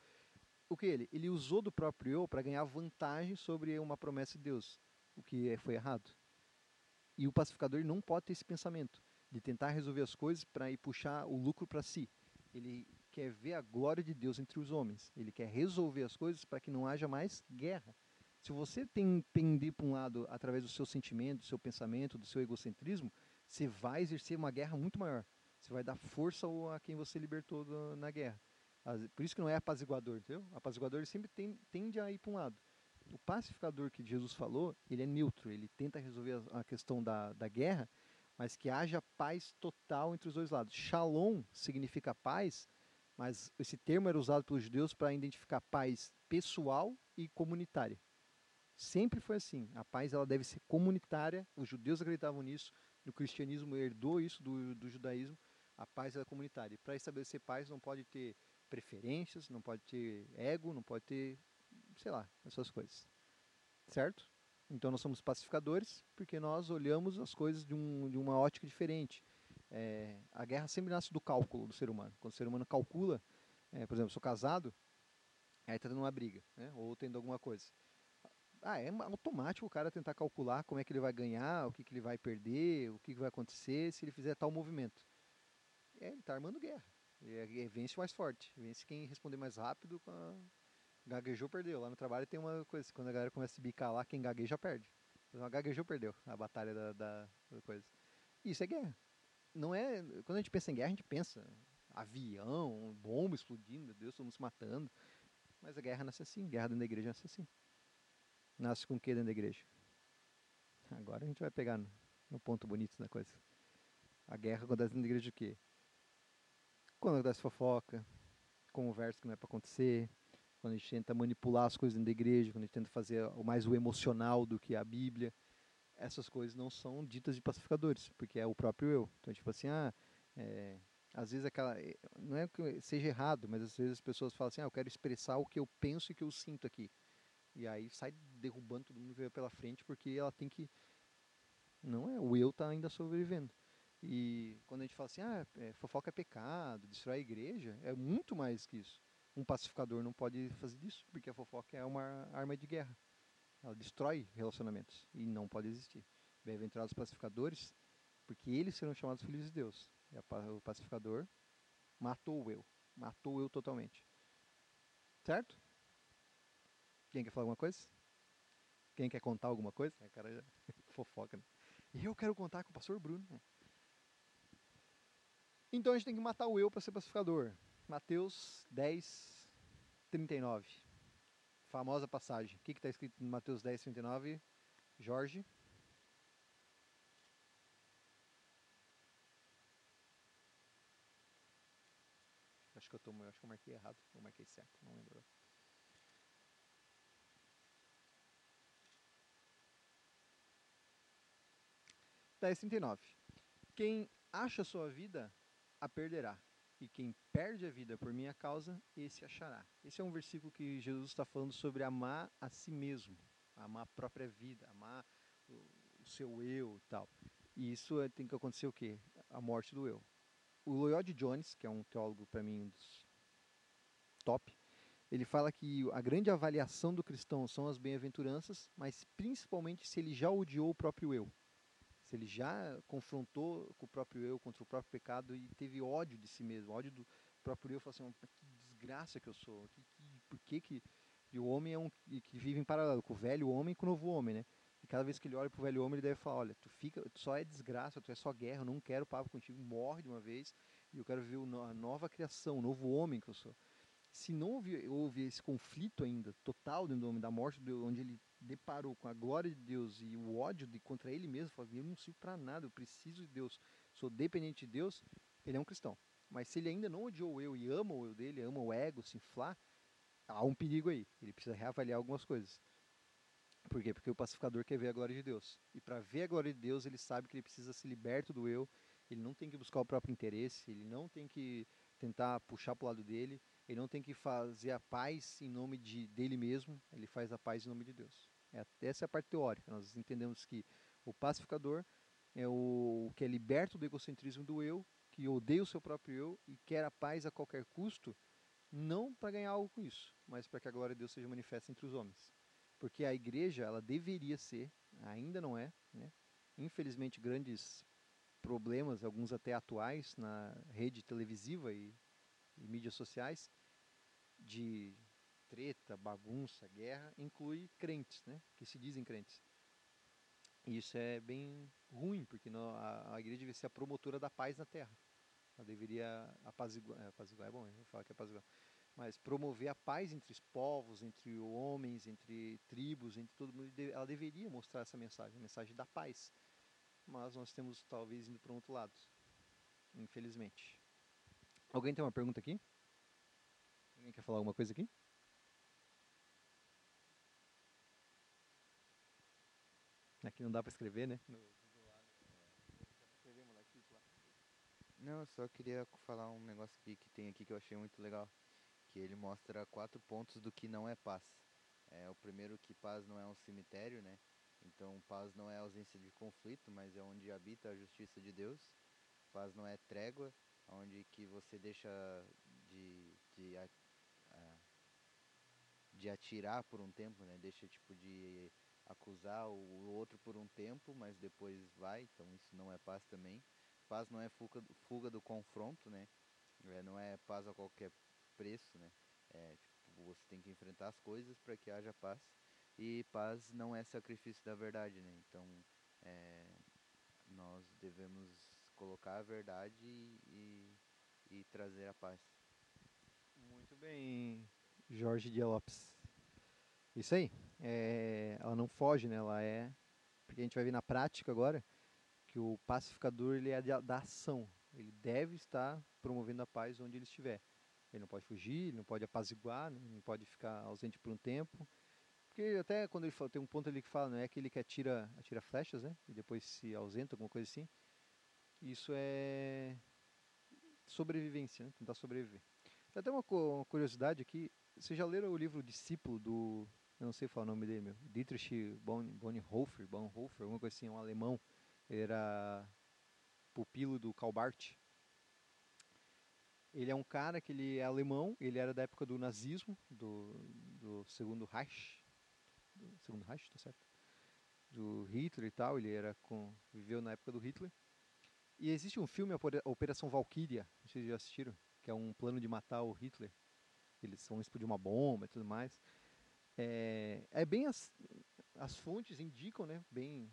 O que ele? Ele usou do próprio eu para ganhar vantagem sobre uma promessa de Deus, o que foi errado. E o pacificador não pode ter esse pensamento de tentar resolver as coisas para ir puxar o lucro para si. Ele quer ver a glória de Deus entre os homens. Ele quer resolver as coisas para que não haja mais guerra. Se você tem pender para um lado através do seu sentimento, do seu pensamento, do seu egocentrismo, você vai exercer uma guerra muito maior. Você vai dar força a quem você libertou na guerra. Por isso que não é apaziguador, entendeu? Apaziguador sempre tem, tende a ir para um lado o pacificador que Jesus falou, ele é neutro, ele tenta resolver a, questão da, da guerra, mas que haja paz total entre os dois lados. Shalom significa paz, mas esse termo era usado pelos judeus para identificar paz pessoal e comunitária. Sempre foi assim. A paz ela deve ser comunitária. Os judeus acreditavam nisso. O cristianismo herdou isso do, do judaísmo. A paz é comunitária. Para estabelecer paz não pode ter preferências, não pode ter ego, não pode ter sei lá, essas coisas. Certo? Então nós somos pacificadores porque nós olhamos as coisas de, um, de uma ótica diferente. É, a guerra sempre nasce do cálculo do ser humano. Quando o ser humano calcula, é, por exemplo, sou casado, aí está tendo uma briga, né, ou tendo alguma coisa. ah, é automático o cara tentar calcular como é que ele vai ganhar, o que, que ele vai perder, o que, que vai acontecer se ele fizer tal movimento. É, ele tá armando guerra. É, é, vence o mais forte. Vence quem responder mais rápido. Com a... Gaguejou, perdeu. Lá no trabalho tem uma coisa, quando a galera começa a se bicar lá, quem gagueja perde. Então, gaguejou, perdeu a batalha da, da, coisa. Isso é guerra. Não é. Quando a gente pensa em guerra, a gente pensa avião, bomba explodindo, meu Deus, se matando. Mas a guerra nasce assim, guerra dentro da igreja nasce assim. Nasce com o que dentro da igreja? Agora a gente vai pegar no, no ponto bonito da coisa. A guerra acontece dentro da igreja o quê? Quando acontece fofoca, conversa que não é para acontecer, quando a gente tenta manipular as coisas dentro da igreja, quando a gente tenta fazer o mais o emocional do que a Bíblia, essas coisas não são ditas de pacificadores, porque é o próprio eu. Então, tipo assim, ah, é, às vezes aquela. Eh, não é que seja errado, mas às vezes as pessoas falam assim, ah, eu quero expressar o que eu penso e que eu sinto aqui. E aí sai derrubando todo mundo que veio pela frente, porque ela tem que. Não é, o eu está ainda sobrevivendo. E quando a gente fala assim, ah, é, fofoca é pecado, destrói a igreja, é muito mais que isso. Um pacificador não pode fazer isso, porque a fofoca é uma arma de guerra. Ela destrói relacionamentos e não pode existir. Bem-aventurados pacificadores, porque eles serão chamados filhos de Deus. E o pacificador matou o eu, matou o eu totalmente. Certo? Quem quer falar alguma coisa? Quem quer contar alguma coisa? O cara já fofoca. Né? E eu quero contar com o pastor Bruno. Então a gente tem que matar o eu para ser pacificador. Mateus 10, 39. Famosa passagem. O que está escrito em Mateus 10, 39? Jorge. Acho que eu, tô, acho que eu marquei errado. Eu marquei certo, não lembro. 10,39. Quem acha sua vida, a perderá. E quem perde a vida por minha causa, esse achará. Esse é um versículo que Jesus está falando sobre amar a si mesmo, amar a própria vida, amar o, seu eu e tal. E isso é, tem que acontecer o quê? A morte do eu. O Lloyd Jones, que é um teólogo para mim dos top, ele fala que a grande avaliação do cristão são as bem-aventuranças, mas principalmente se ele já odiou o próprio eu se ele já confrontou com o próprio eu, contra o próprio pecado e teve ódio de si mesmo, ódio do próprio eu, falou assim, que desgraça que eu sou, que, que, por que que... E o homem é um que vive em paralelo com o velho homem e com o novo homem, né? E cada vez que ele olha pro velho homem, ele deve falar, olha, tu fica, tu só é desgraça, tu é só guerra, eu não quero papo contigo, morre de uma vez, e eu quero ver a nova criação, o novo homem que eu sou. Se não houve, houve esse conflito ainda, total dentro do homem, da morte, onde ele deparou com a glória de Deus e o ódio de contra ele mesmo, falou, eu não sirvo para nada, eu preciso de Deus, sou dependente de Deus, ele é um cristão. Mas se ele ainda não odiou eu e ama o eu dele, ama o ego, se inflar, há um perigo aí. Ele precisa reavaliar algumas coisas. Por quê? Porque o pacificador quer ver a glória de Deus. E para ver a glória de Deus, ele sabe que ele precisa se liberto do eu, ele não tem que buscar o próprio interesse, ele não tem que tentar puxar para o lado dele, ele não tem que fazer a paz em nome de, dele mesmo, ele faz a paz em nome de Deus. É, essa é a parte teórica. Nós entendemos que o pacificador é o que é liberto do egocentrismo do eu, que odeia o seu próprio eu e quer a paz a qualquer custo, não para ganhar algo com isso, mas para que a glória de Deus seja manifesta entre os homens. Porque a igreja, ela deveria ser, ainda não é, né? infelizmente grandes problemas, alguns até atuais, na rede televisiva e, e mídias sociais, de treta, bagunça, guerra, inclui crentes, né? Que se dizem crentes. E isso é bem ruim, porque no, a, a, igreja deveria ser a promotora da paz na terra. Ela deveria apaziguar, é, apaziguar é bom, eu vou falar que é apaziguar, mas promover a paz entre os povos, entre homens, entre tribos, entre todo mundo. Ela deveria mostrar essa mensagem, a mensagem da paz. Mas nós temos talvez indo para um outro lado, infelizmente. Alguém tem uma pergunta aqui? Alguém quer falar alguma coisa aqui? Aqui não dá para escrever, né? No, Não, eu só queria falar um negócio aqui que tem aqui que eu achei muito legal. Que ele mostra quatro pontos do que não é paz. É, o primeiro que paz não é um cemitério, né? Então paz não é ausência de conflito, mas é onde habita a justiça de Deus. Paz não é trégua, onde que você deixa de, de de atirar por um tempo, né? Deixa tipo de acusar o outro por um tempo, mas depois vai, então isso não é paz também. Paz não é fuga, fuga do confronto, né? É, não é paz a qualquer preço, né? É, tipo, você tem que enfrentar as coisas para que haja paz. E paz não é sacrifício da verdade, né? Então, é, nós devemos colocar a verdade e, e, trazer a paz. Muito bem, Jorge de Lopes. Isso aí. É, ela não foge, né? Ela é. Porque a gente vai ver na prática agora que o pacificador ele é da ação. Ele deve estar promovendo a paz onde ele estiver. Ele não pode fugir, ele não pode apaziguar, né? não pode ficar ausente por um tempo. Porque até quando ele fala, tem um ponto ali que fala, não é aquele que atira, atira flechas, né? E depois se ausenta, alguma coisa assim. Isso é sobrevivência, né? tentar sobreviver. Tem até uma curiosidade aqui. Vocês já leram o livro Discípulo do. Eu não sei falar o nome dele, meu. Dietrich Bonhoeffer, Bonhoeffer, alguma coisa assim, um alemão. Ele era pupilo do Karl Barth. Ele é um cara que ele é alemão, ele era da época do nazismo, do, do segundo Reich, do segundo Reich, tá certo? Do Hitler e tal, ele era com, viveu na época do Hitler. E existe um filme, Operação Valkyria, vocês já assistiram, que é um plano de matar o Hitler. Eles vão explodir uma bomba e tudo mais. É, é bem as, as fontes indicam, né, bem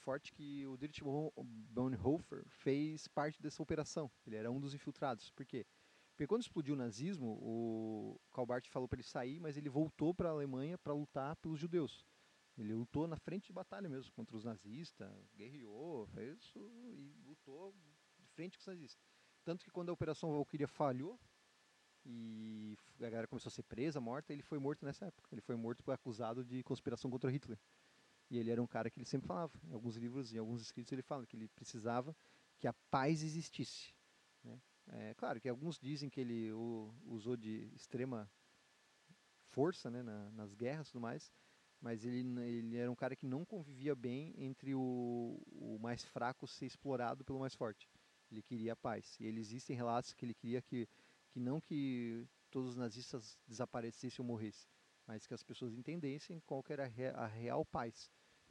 forte que o Dietrich Bonhoeffer fez parte dessa operação. Ele era um dos infiltrados. Por quê? Porque quando explodiu o nazismo, o Karl Barth falou para ele sair, mas ele voltou para a Alemanha para lutar pelos judeus. Ele lutou na frente de batalha mesmo contra os nazistas, guerreou, fez isso e lutou de frente com os nazistas. Tanto que quando a Operação Valkyria falhou e a galera começou a ser presa, morta, ele foi morto nessa época. Ele foi morto por acusado de conspiração contra Hitler. E ele era um cara que ele sempre falava, em alguns livros, em alguns escritos ele fala que ele precisava que a paz existisse. Né? É claro que alguns dizem que ele usou de extrema força né, na, nas guerras e tudo mais, mas ele, ele era um cara que não convivia bem entre o, o mais fraco ser explorado pelo mais forte. Ele queria a paz. E existem relatos que ele queria que, que não que todos os nazistas desaparecessem ou morressem, mas que as pessoas entendessem qual era a real paz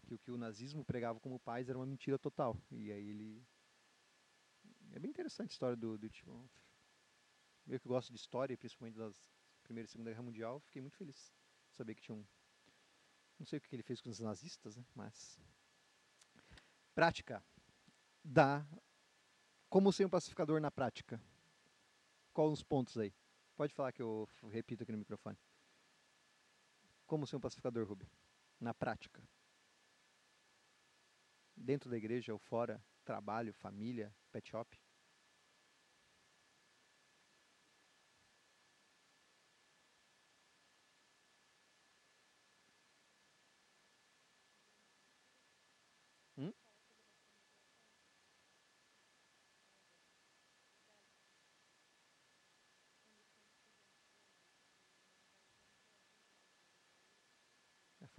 que o que o nazismo pregava como paz era uma mentira total. E aí ele. É bem interessante a história do, do tipo. Eu que gosto de história, principalmente das Primeira e Segunda Guerra Mundial, fiquei muito feliz de saber que tinha um. Não sei o que ele fez com os nazistas, né? mas. Prática. Da. Como ser um pacificador na prática? Quais os pontos aí? Pode falar que eu repito aqui no microfone. Como ser um pacificador, Rubi? Na prática dentro da igreja ou fora, trabalho, família, pet shop?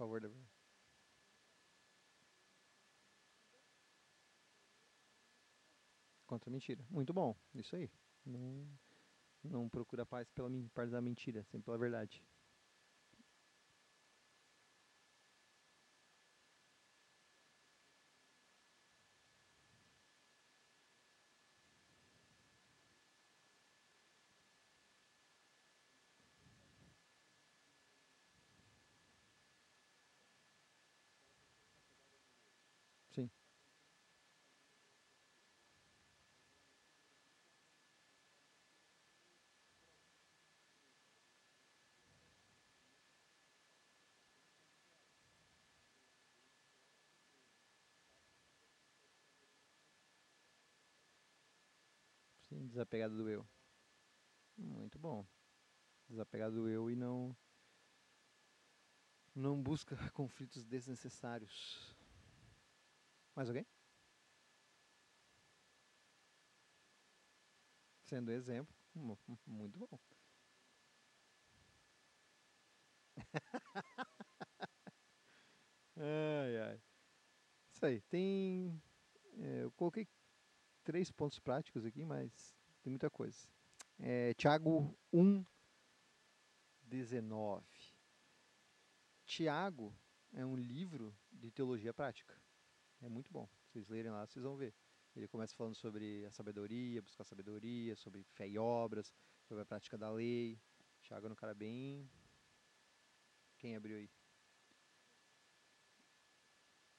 Favor contra a mentira. Muito bom, isso aí. Não, não procura paz pela parte da mentira, sempre pela verdade. Desapegado do eu. Muito bom. Desapegado do eu e não não busca conflitos desnecessários. Mais alguém? Sendo exemplo, muito bom. ai, ai. Isso aí. Tem. É, eu coloquei três pontos práticos aqui, mas tem muita coisa. É, Tiago 1, 19. Tiago é um livro de teologia prática. É muito bom. Vocês lerem lá, vocês vão ver. Ele começa falando sobre a sabedoria, buscar sabedoria, sobre fé e obras, sobre a prática da lei. Tiago é um cara bem. Quem abriu aí?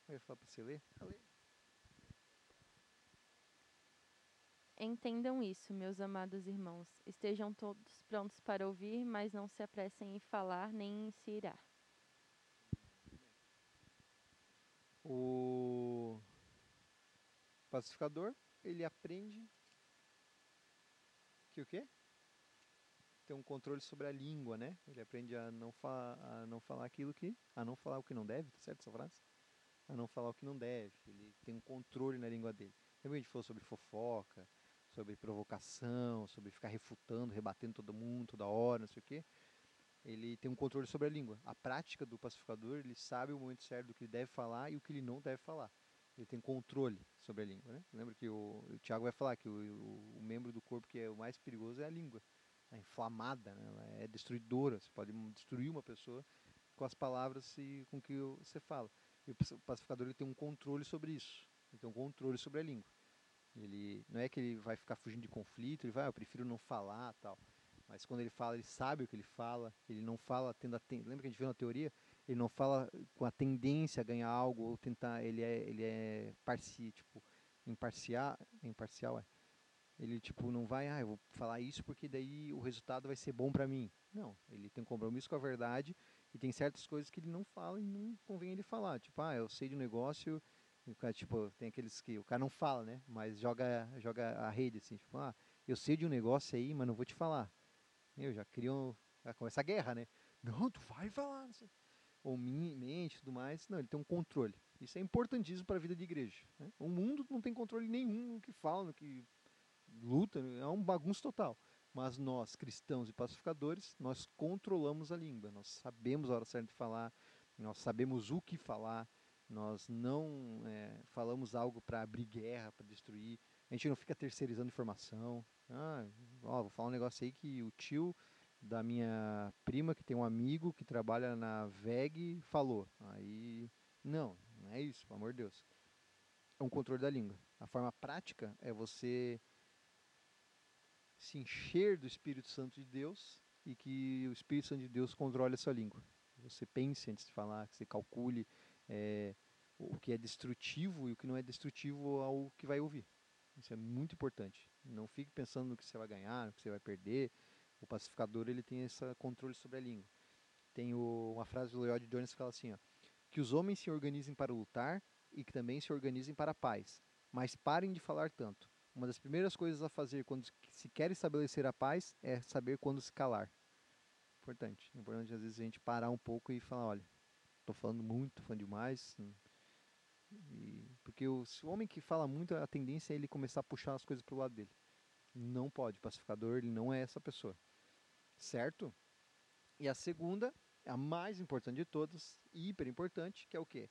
Eu ia falar pra você ler? Ah. Entendam isso, meus amados irmãos. Estejam todos prontos para ouvir, mas não se apressem em falar nem em se irar. O pacificador, ele aprende que o quê? Tem um controle sobre a língua, né? Ele aprende a não, fa a não falar aquilo que... A não falar o que não deve, tá certo essa frase? A não falar o que não deve. Ele tem um controle na língua dele. Lembra que a gente falou sobre fofoca, sobre provocação, sobre ficar refutando, rebatendo todo mundo toda hora, não sei o quê? Ele tem um controle sobre a língua. A prática do pacificador, ele sabe o momento certo do que ele deve falar e o que ele não deve falar. Ele tem controle sobre a língua, né? Lembra que o, o Tiago vai falar que o, o, o membro do corpo que é o mais perigoso é a língua. É inflamada, né? ela é destruidora. Você pode destruir uma pessoa com as palavras e com que você fala. E o pacificador ele tem um controle sobre isso. Ele tem um controle sobre a língua. Ele não é que ele vai ficar fugindo de conflito, ele vai, ah, eu prefiro não falar, tal. Mas quando ele fala, ele sabe o que ele fala, ele não fala tendo a ten... lembra que a gente viu na teoria, ele não fala com a tendência a ganhar algo ou tentar, ele é ele é parci, tipo, imparcial, imparcial é. Ele tipo não vai, ah, eu vou falar isso porque daí o resultado vai ser bom para mim. Não, ele tem um compromisso com a verdade e tem certas coisas que ele não fala e não convém ele falar. Tipo, ah, eu sei de um negócio, o cara, tipo, tem aqueles que o cara não fala, né? Mas joga, joga a rede assim, tipo, ah, eu sei de um negócio aí, mas não vou te falar. Eu já criou, vai começar a guerra, né? Não, tu vai falar, não sei. Ou mente tudo mais. Não, ele tem um controle. Isso é importantíssimo para a vida de igreja. Né? O mundo não tem controle nenhum no que fala, no que luta, é um bagunço total. Mas nós, cristãos e pacificadores, nós controlamos a língua, nós sabemos a hora certa de falar, nós sabemos o que falar, nós não é, falamos algo para abrir guerra, para destruir, a gente não fica terceirizando informação. Ah, ó, vou falar um negócio aí que o tio da minha prima, que tem um amigo que trabalha na VEG, falou. Aí, não, não é isso, pelo amor de Deus. É um controle da língua. A forma prática é você se encher do Espírito Santo de Deus e que o Espírito Santo de Deus controle a sua língua. Você pense antes de falar, que você calcule é, o que é destrutivo e o que não é destrutivo ao que vai ouvir. Isso é muito importante. Não fique pensando no que você vai ganhar, no que você vai perder. O pacificador ele tem esse controle sobre a língua. Tem o, uma frase do Lloyd Jones que fala assim, ó, que os homens se organizem para lutar e que também se organizem para a paz, mas parem de falar tanto. Uma das primeiras coisas a fazer quando se quer estabelecer a paz é saber quando se calar. Importante. Importante às vezes a gente parar um pouco e falar, olha, estou falando muito, tô falando demais. E, porque o, o homem que fala muito, a tendência é ele começar a puxar as coisas para o lado dele. Não pode. Pacificador, ele não é essa pessoa. Certo? E a segunda, a mais importante de todas, hiper importante, que é o quê?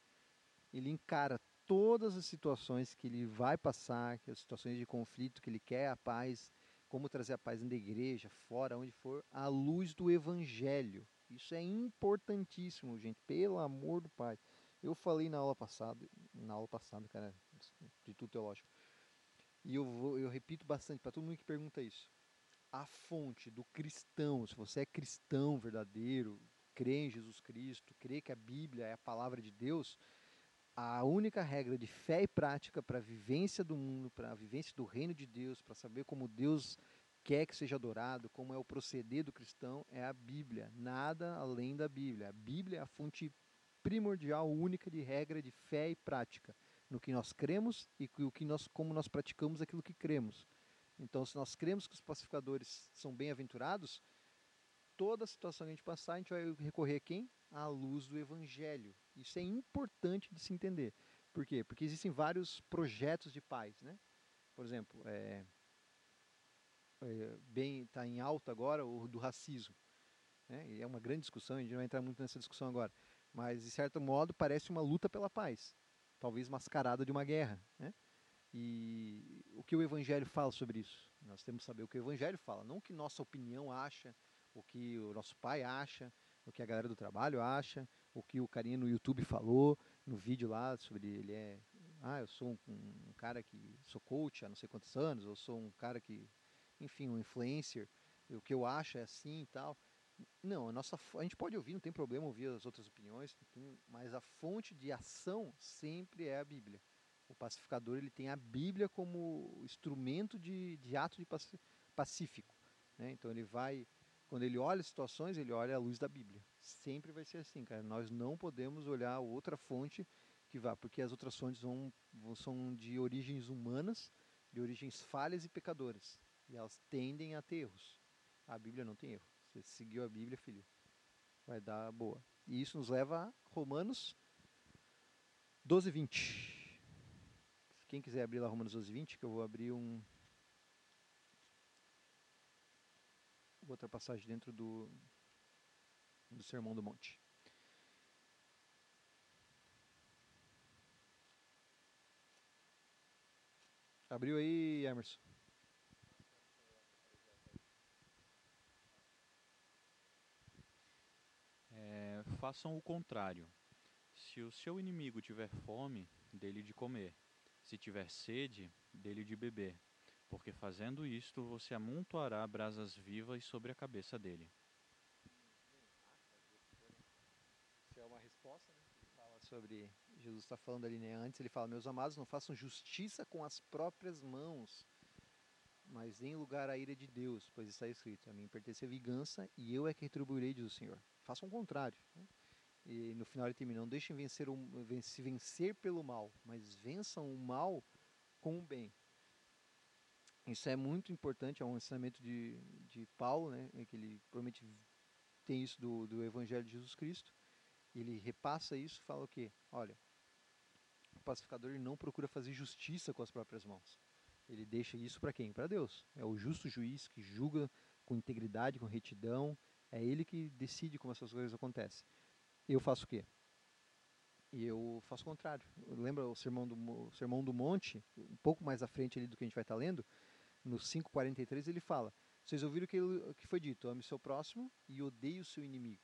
Ele encara todas as situações que ele vai passar, que as situações de conflito que ele quer a paz, como trazer a paz da igreja, fora, onde for, à luz do evangelho. Isso é importantíssimo, gente, pelo amor do Pai. Eu falei na aula passada, na aula passada, cara, de tudo teológico. E eu vou, eu repito bastante para todo mundo que pergunta isso. A fonte do cristão, se você é cristão verdadeiro, crê em Jesus Cristo, crê que a Bíblia é a palavra de Deus, a única regra de fé e prática para a vivência do mundo, para a vivência do reino de Deus, para saber como Deus quer que seja adorado, como é o proceder do cristão, é a Bíblia. Nada além da Bíblia. A Bíblia é a fonte primordial, única de regra de fé e prática no que nós cremos e o que nós, como nós praticamos aquilo que cremos. Então, se nós cremos que os pacificadores são bem-aventurados, toda a situação que a gente passar, a gente vai recorrer a quem? À luz do Evangelho. Isso é importante de se entender. Por quê? Porque existem vários projetos de paz, né? Por exemplo, é, bem está em alta agora o do racismo. Né? E é uma grande discussão, a gente não vai entrar muito nessa discussão agora. Mas, de certo modo, parece uma luta pela paz. Talvez mascarada de uma guerra. Né? E o que o Evangelho fala sobre isso? Nós temos que saber o que o Evangelho fala, não o que nossa opinião acha, o que o nosso pai acha, o que a galera do trabalho acha, o que o carinha no YouTube falou, no vídeo lá, sobre ele é. Ah, eu sou um, um cara que sou coach há não sei quantos anos, ou sou um cara que. Enfim, um influencer. O que eu acho é assim e tal. Não, a nossa a gente pode ouvir, não tem problema ouvir as outras opiniões, mas a fonte de ação sempre é a Bíblia. O pacificador ele tem a Bíblia como instrumento de, de ato de pacífico. Né? Então ele vai, quando ele olha situações, ele olha a luz da Bíblia. Sempre vai ser assim, cara. Nós não podemos olhar outra fonte que vá, porque as outras fontes vão, são de origens humanas, de origens falhas e pecadoras. E elas tendem a ter erros. A Bíblia não tem erro. Você seguiu a Bíblia, filho, vai dar boa. E isso nos leva a Romanos 12, 20. Quem quiser abrir lá Romanos 12, 20, que eu vou abrir um. Outra passagem dentro do, do Sermão do Monte. Abriu aí, Emerson. Façam o contrário. Se o seu inimigo tiver fome, dele de comer. Se tiver sede, dele de beber. Porque fazendo isto, você amontoará brasas vivas sobre a cabeça dele. Isso é uma resposta, né? Ele fala sobre. Jesus está falando ali, né? Antes ele fala: Meus amados, não façam justiça com as próprias mãos, mas em lugar a ira de Deus, pois está escrito: A mim pertence a vingança e eu é que retribuirei, diz o Senhor façam o contrário. Né? E no final ele termina, não deixem vencer o, se vencer pelo mal, mas vençam o mal com o bem. Isso é muito importante, é um ensinamento de, de Paulo, né, que ele provavelmente tem isso do, do Evangelho de Jesus Cristo. Ele repassa isso fala o quê? Olha, o pacificador ele não procura fazer justiça com as próprias mãos. Ele deixa isso para quem? Para Deus. É o justo juiz que julga com integridade, com retidão, é ele que decide como essas coisas acontecem. Eu faço o quê? Eu faço o contrário. Lembra o sermão do, o sermão do Monte, um pouco mais à frente ali do que a gente vai estar lendo, no 5:43 ele fala: Vocês ouviram o que, que foi dito? Ame seu próximo e odeie o seu inimigo.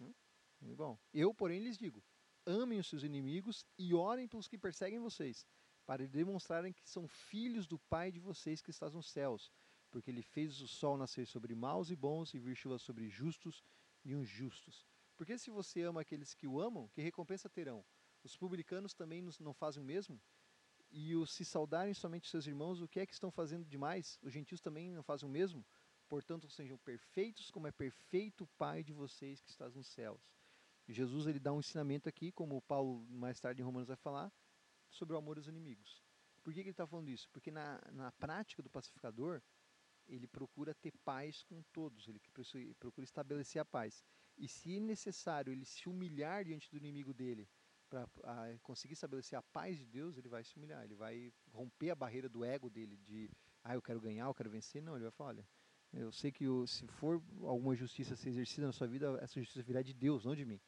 Hum? Bom, eu, porém, lhes digo: amem os seus inimigos e orem pelos que perseguem vocês, para demonstrarem que são filhos do Pai de vocês que está nos céus porque ele fez o sol nascer sobre maus e bons e vir chuva sobre justos e injustos. Porque se você ama aqueles que o amam, que recompensa terão? Os publicanos também não fazem o mesmo? E os se saudarem somente seus irmãos, o que é que estão fazendo demais? Os gentios também não fazem o mesmo? Portanto, sejam perfeitos como é perfeito o Pai de vocês que está nos céus. Jesus ele dá um ensinamento aqui, como Paulo mais tarde em Romanos vai falar, sobre o amor aos inimigos. Por que, que ele está falando isso? Porque na, na prática do pacificador, ele procura ter paz com todos, ele procura estabelecer a paz. E se necessário ele se humilhar diante do inimigo dele para conseguir estabelecer a paz de Deus, ele vai se humilhar, ele vai romper a barreira do ego dele de, ah, eu quero ganhar, eu quero vencer. Não, ele vai falar, olha, eu sei que eu, se for alguma justiça ser exercida na sua vida, essa justiça virá de Deus, não de mim.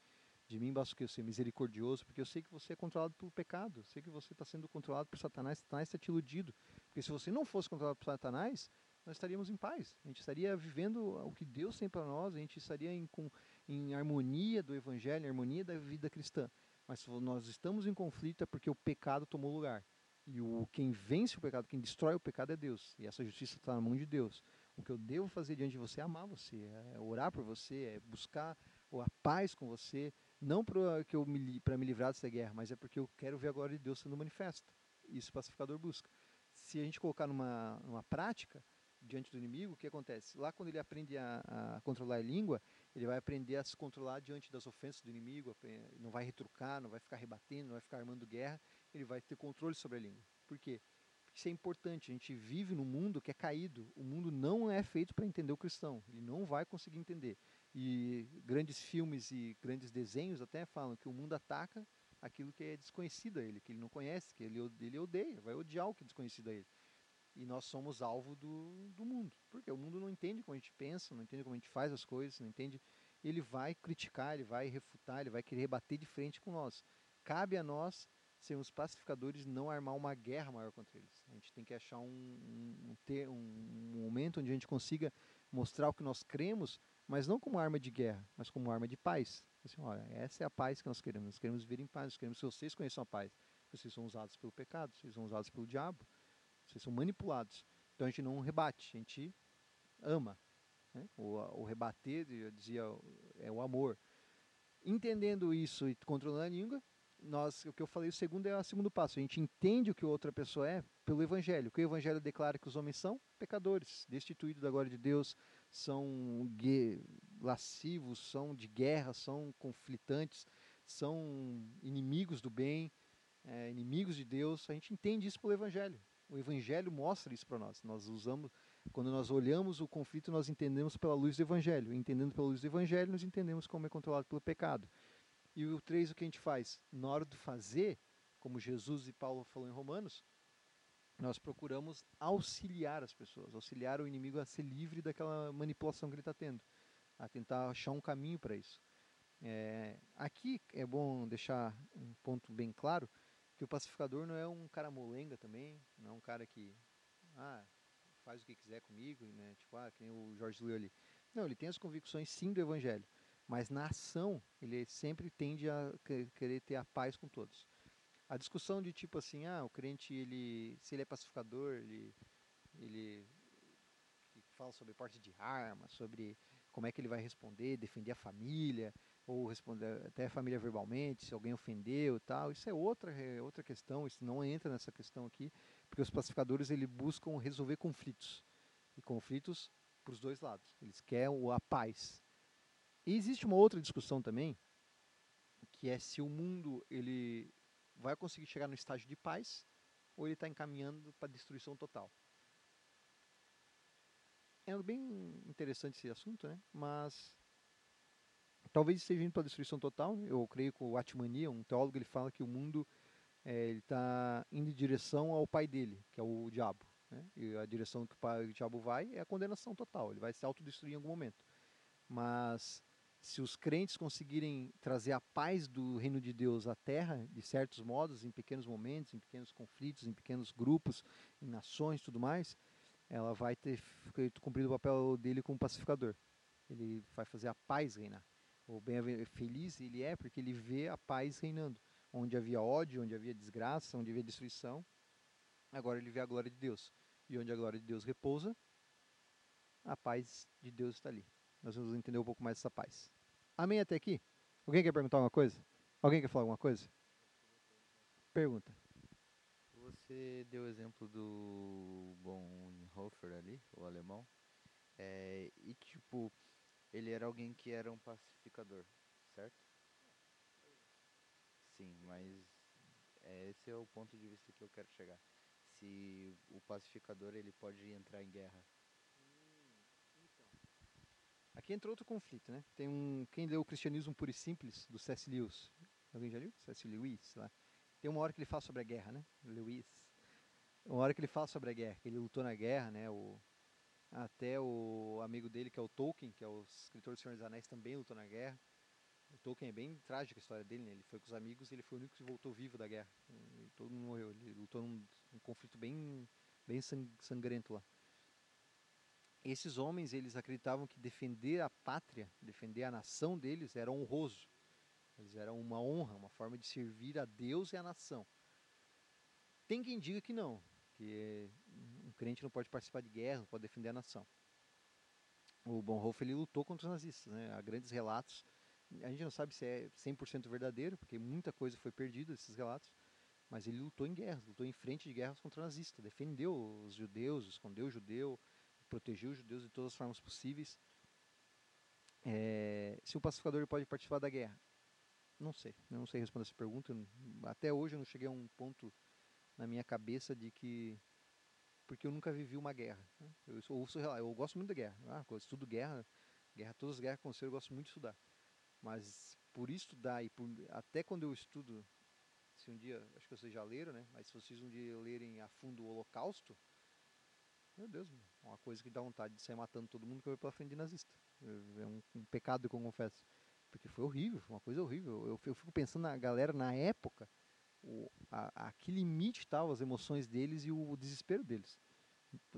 De mim basta que eu seja misericordioso, porque eu sei que você é controlado pelo pecado, eu sei que você está sendo controlado por Satanás, Satanás está te iludido. Porque se você não fosse controlado por Satanás, nós estaríamos em paz. A gente estaria vivendo o que Deus tem para nós, a gente estaria em, com, em harmonia do Evangelho, em harmonia da vida cristã. Mas se nós estamos em conflito é porque o pecado tomou lugar. E o, quem vence o pecado, quem destrói o pecado é Deus. E essa justiça está na mão de Deus. O que eu devo fazer diante de você é amar você, é orar por você, é buscar a paz com você, não para que eu me, para me livrar dessa guerra, mas é porque eu quero ver a glória de Deus sendo manifesta. Isso o pacificador busca. Se a gente colocar numa, numa prática, diante do inimigo, o que acontece? Lá quando ele aprende a, a, controlar a língua, ele vai aprender a se controlar diante das ofensas do inimigo, não vai retrucar, não vai ficar rebatendo, não vai ficar armando guerra, ele vai ter controle sobre a língua. Por quê? Porque isso é importante, a gente vive num mundo que é caído, o mundo não é feito para entender o cristão, ele não vai conseguir entender. E grandes filmes e grandes desenhos até falam que o mundo ataca aquilo que é desconhecido a ele, que ele não conhece, que ele, ele odeia, vai odiar o que é desconhecido a ele e nós somos alvo do, do mundo. Porque o mundo não entende como a gente pensa, não entende como a gente faz as coisas, não entende. Ele vai criticar, ele vai refutar, ele vai querer bater de frente com nós. Cabe a nós sermos pacificadores não armar uma guerra maior contra eles. A gente tem que achar um, um, ter, um momento onde a gente consiga mostrar o que nós cremos, mas não como arma de guerra, mas como arma de paz. Assim, olha, essa é a paz que nós queremos. Nós queremos viver em paz, nós queremos que vocês conheçam a paz. Vocês são usados pelo pecado, vocês são usados pelo diabo, vocês são manipulados. Então a gente não rebate, a gente ama. Né? O, o rebater, eu dizia, é o amor. Entendendo isso e controlando a língua, nós, o que eu falei, o segundo é o segundo passo. A gente entende o que outra pessoa é pelo Evangelho. O que o Evangelho declara que os homens são pecadores, destituídos da glória de Deus, são lascivos, são de guerra, são conflitantes, são inimigos do bem, é, inimigos de Deus. A gente entende isso pelo Evangelho. O Evangelho mostra isso para nós. Nós usamos, quando nós olhamos o conflito, nós entendemos pela luz do Evangelho. Entendendo pela luz do Evangelho, nós entendemos como é controlado pelo pecado. E o três, o que a gente faz? Na hora de fazer, como Jesus e Paulo falou em Romanos, nós procuramos auxiliar as pessoas, auxiliar o inimigo a ser livre daquela manipulação que ele está tendo, a tentar achar um caminho para isso. É, aqui é bom deixar um ponto bem claro que o pacificador não é um cara molenga também, não é um cara que ah, faz o que quiser comigo, né? tipo, ah, que nem o Jorge Luiz ali. Não, ele tem as convicções sim do evangelho, mas na ação ele sempre tende a querer ter a paz com todos. A discussão de tipo assim, ah, o crente ele, se ele é pacificador, ele, ele fala sobre porte de arma, sobre como é que ele vai responder, defender a família, ou responder até a família verbalmente, se alguém ofendeu tal. Isso é outra, é outra questão, isso não entra nessa questão aqui, porque os pacificadores ele buscam resolver conflitos. E conflitos para os dois lados. Eles querem a paz. E existe uma outra discussão também, que é se o mundo ele vai conseguir chegar no estágio de paz ou ele está encaminhando para destruição total. É bem interessante esse assunto, né? Mas talvez esteja indo para destruição total. Eu creio que o Atmania, um teólogo, ele fala que o mundo é, ele está indo em direção ao pai dele, que é o diabo. Né? E a direção que o, pai, o diabo vai é a condenação total. Ele vai se autodestruir em algum momento. Mas se os crentes conseguirem trazer a paz do reino de Deus à terra, de certos modos, em pequenos momentos, em pequenos conflitos, em pequenos grupos, em nações tudo mais, ela vai ter cumprido o papel dele como pacificador. Ele vai fazer a paz reinar. O bem feliz ele é porque ele vê a paz reinando. Onde havia ódio, onde havia desgraça, onde havia destruição, agora ele vê a glória de Deus. E onde a glória de Deus repousa, a paz de Deus está ali nós vamos entender um pouco mais dessa paz. Amém até aqui? Alguém quer perguntar alguma coisa? Alguém quer falar alguma coisa? Pergunta. Você deu o exemplo do Bonhoeffer ali, o alemão. É, e tipo, ele era alguém que era um pacificador, certo? Sim, mas é, esse é o ponto de vista que eu quero chegar. Se o pacificador ele pode entrar em guerra Aqui entra outro conflito, né? Tem um, quem leu o Cristianismo Puro e Simples, do C.S. Lewis, alguém já leu? C.S. Lewis, lá. Tem uma hora que ele fala sobre a guerra, né? Lewis. Uma hora que ele fala sobre a guerra, que ele lutou na guerra, né? O, até o amigo dele, que é o Tolkien, que é o escritor do Senhor dos Anéis, também lutou na guerra. O Tolkien é bem trágica a história dele, né? Ele foi com os amigos e ele foi o único que voltou vivo da guerra. E todo mundo morreu. Ele lutou num, num conflito bem, bem sangrento lá esses homens eles acreditavam que defender a pátria, defender a nação deles era honroso. Eles eram uma honra, uma forma de servir a Deus e a nação. Tem quem diga que não, que um crente não pode participar de guerra, não pode defender a nação. O Bonhoeffer ele lutou contra os nazistas, né? Há grandes relatos. A gente não sabe se é 100% verdadeiro, porque muita coisa foi perdida desses relatos, mas ele lutou em guerras, lutou em frente de guerras contra nazistas, defendeu os judeus, escondeu o judeu, proteger os judeus de todas as formas possíveis. É, se um pacificador pode participar da guerra? Não sei, não sei responder essa pergunta. Até hoje eu não cheguei a um ponto na minha cabeça de que porque eu nunca vivi uma guerra. Né? Eu, eu, eu gosto muito da guerra. Ah, eu estudo guerra, guerra, todas as guerras que aconteceram, eu gosto muito de estudar. Mas por estudar e por, até quando eu estudo, se um dia, acho que vocês já leram, né? Mas se vocês um dia lerem a fundo o Holocausto, meu Deus, uma coisa que dá vontade de sair matando todo mundo que vai pela frente de nazista. É um, um, pecado que eu confesso. Porque foi horrível, foi uma coisa horrível. Eu, eu fico pensando na galera na época, o, a, a que limite estavam as emoções deles e o, o desespero deles.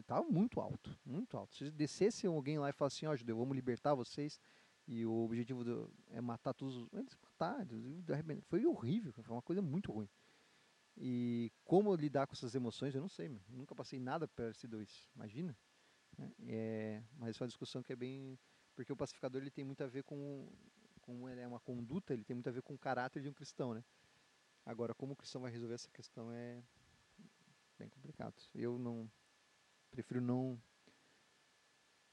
Tava muito alto, muito alto. Se descesse alguém lá e falasse assim, ó, judeu, vamos libertar vocês, e o objetivo do, é matar todos os. Eles mataram, foi horrível, foi uma coisa muito ruim. E como lidar com essas emoções, eu não sei, nunca passei nada parecido a isso, imagina. né? É, mas é uma discussão que é bem. Porque o pacificador ele tem muito a ver com. Como ele é uma conduta, ele tem muito a ver com o caráter de um cristão, né? Agora, como o cristão vai resolver essa questão é bem complicado. Eu não. Prefiro não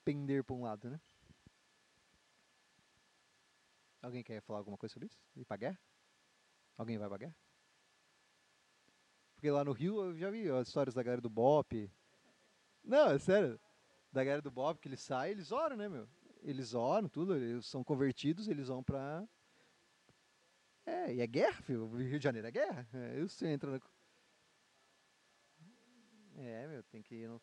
pender para um lado, né? Alguém quer falar alguma coisa sobre isso? Ir pra guerra? Alguém vai pra guerra? Porque lá no Rio eu já vi as histórias da galera do BOP. Não, é sério. Da galera do BOP que eles saem, eles oram, né, meu? Eles oram, tudo, eles são convertidos, eles vão pra. É, e é guerra, filho. O Rio de Janeiro é guerra. É, eu você entra na. É, meu, tem que ir no.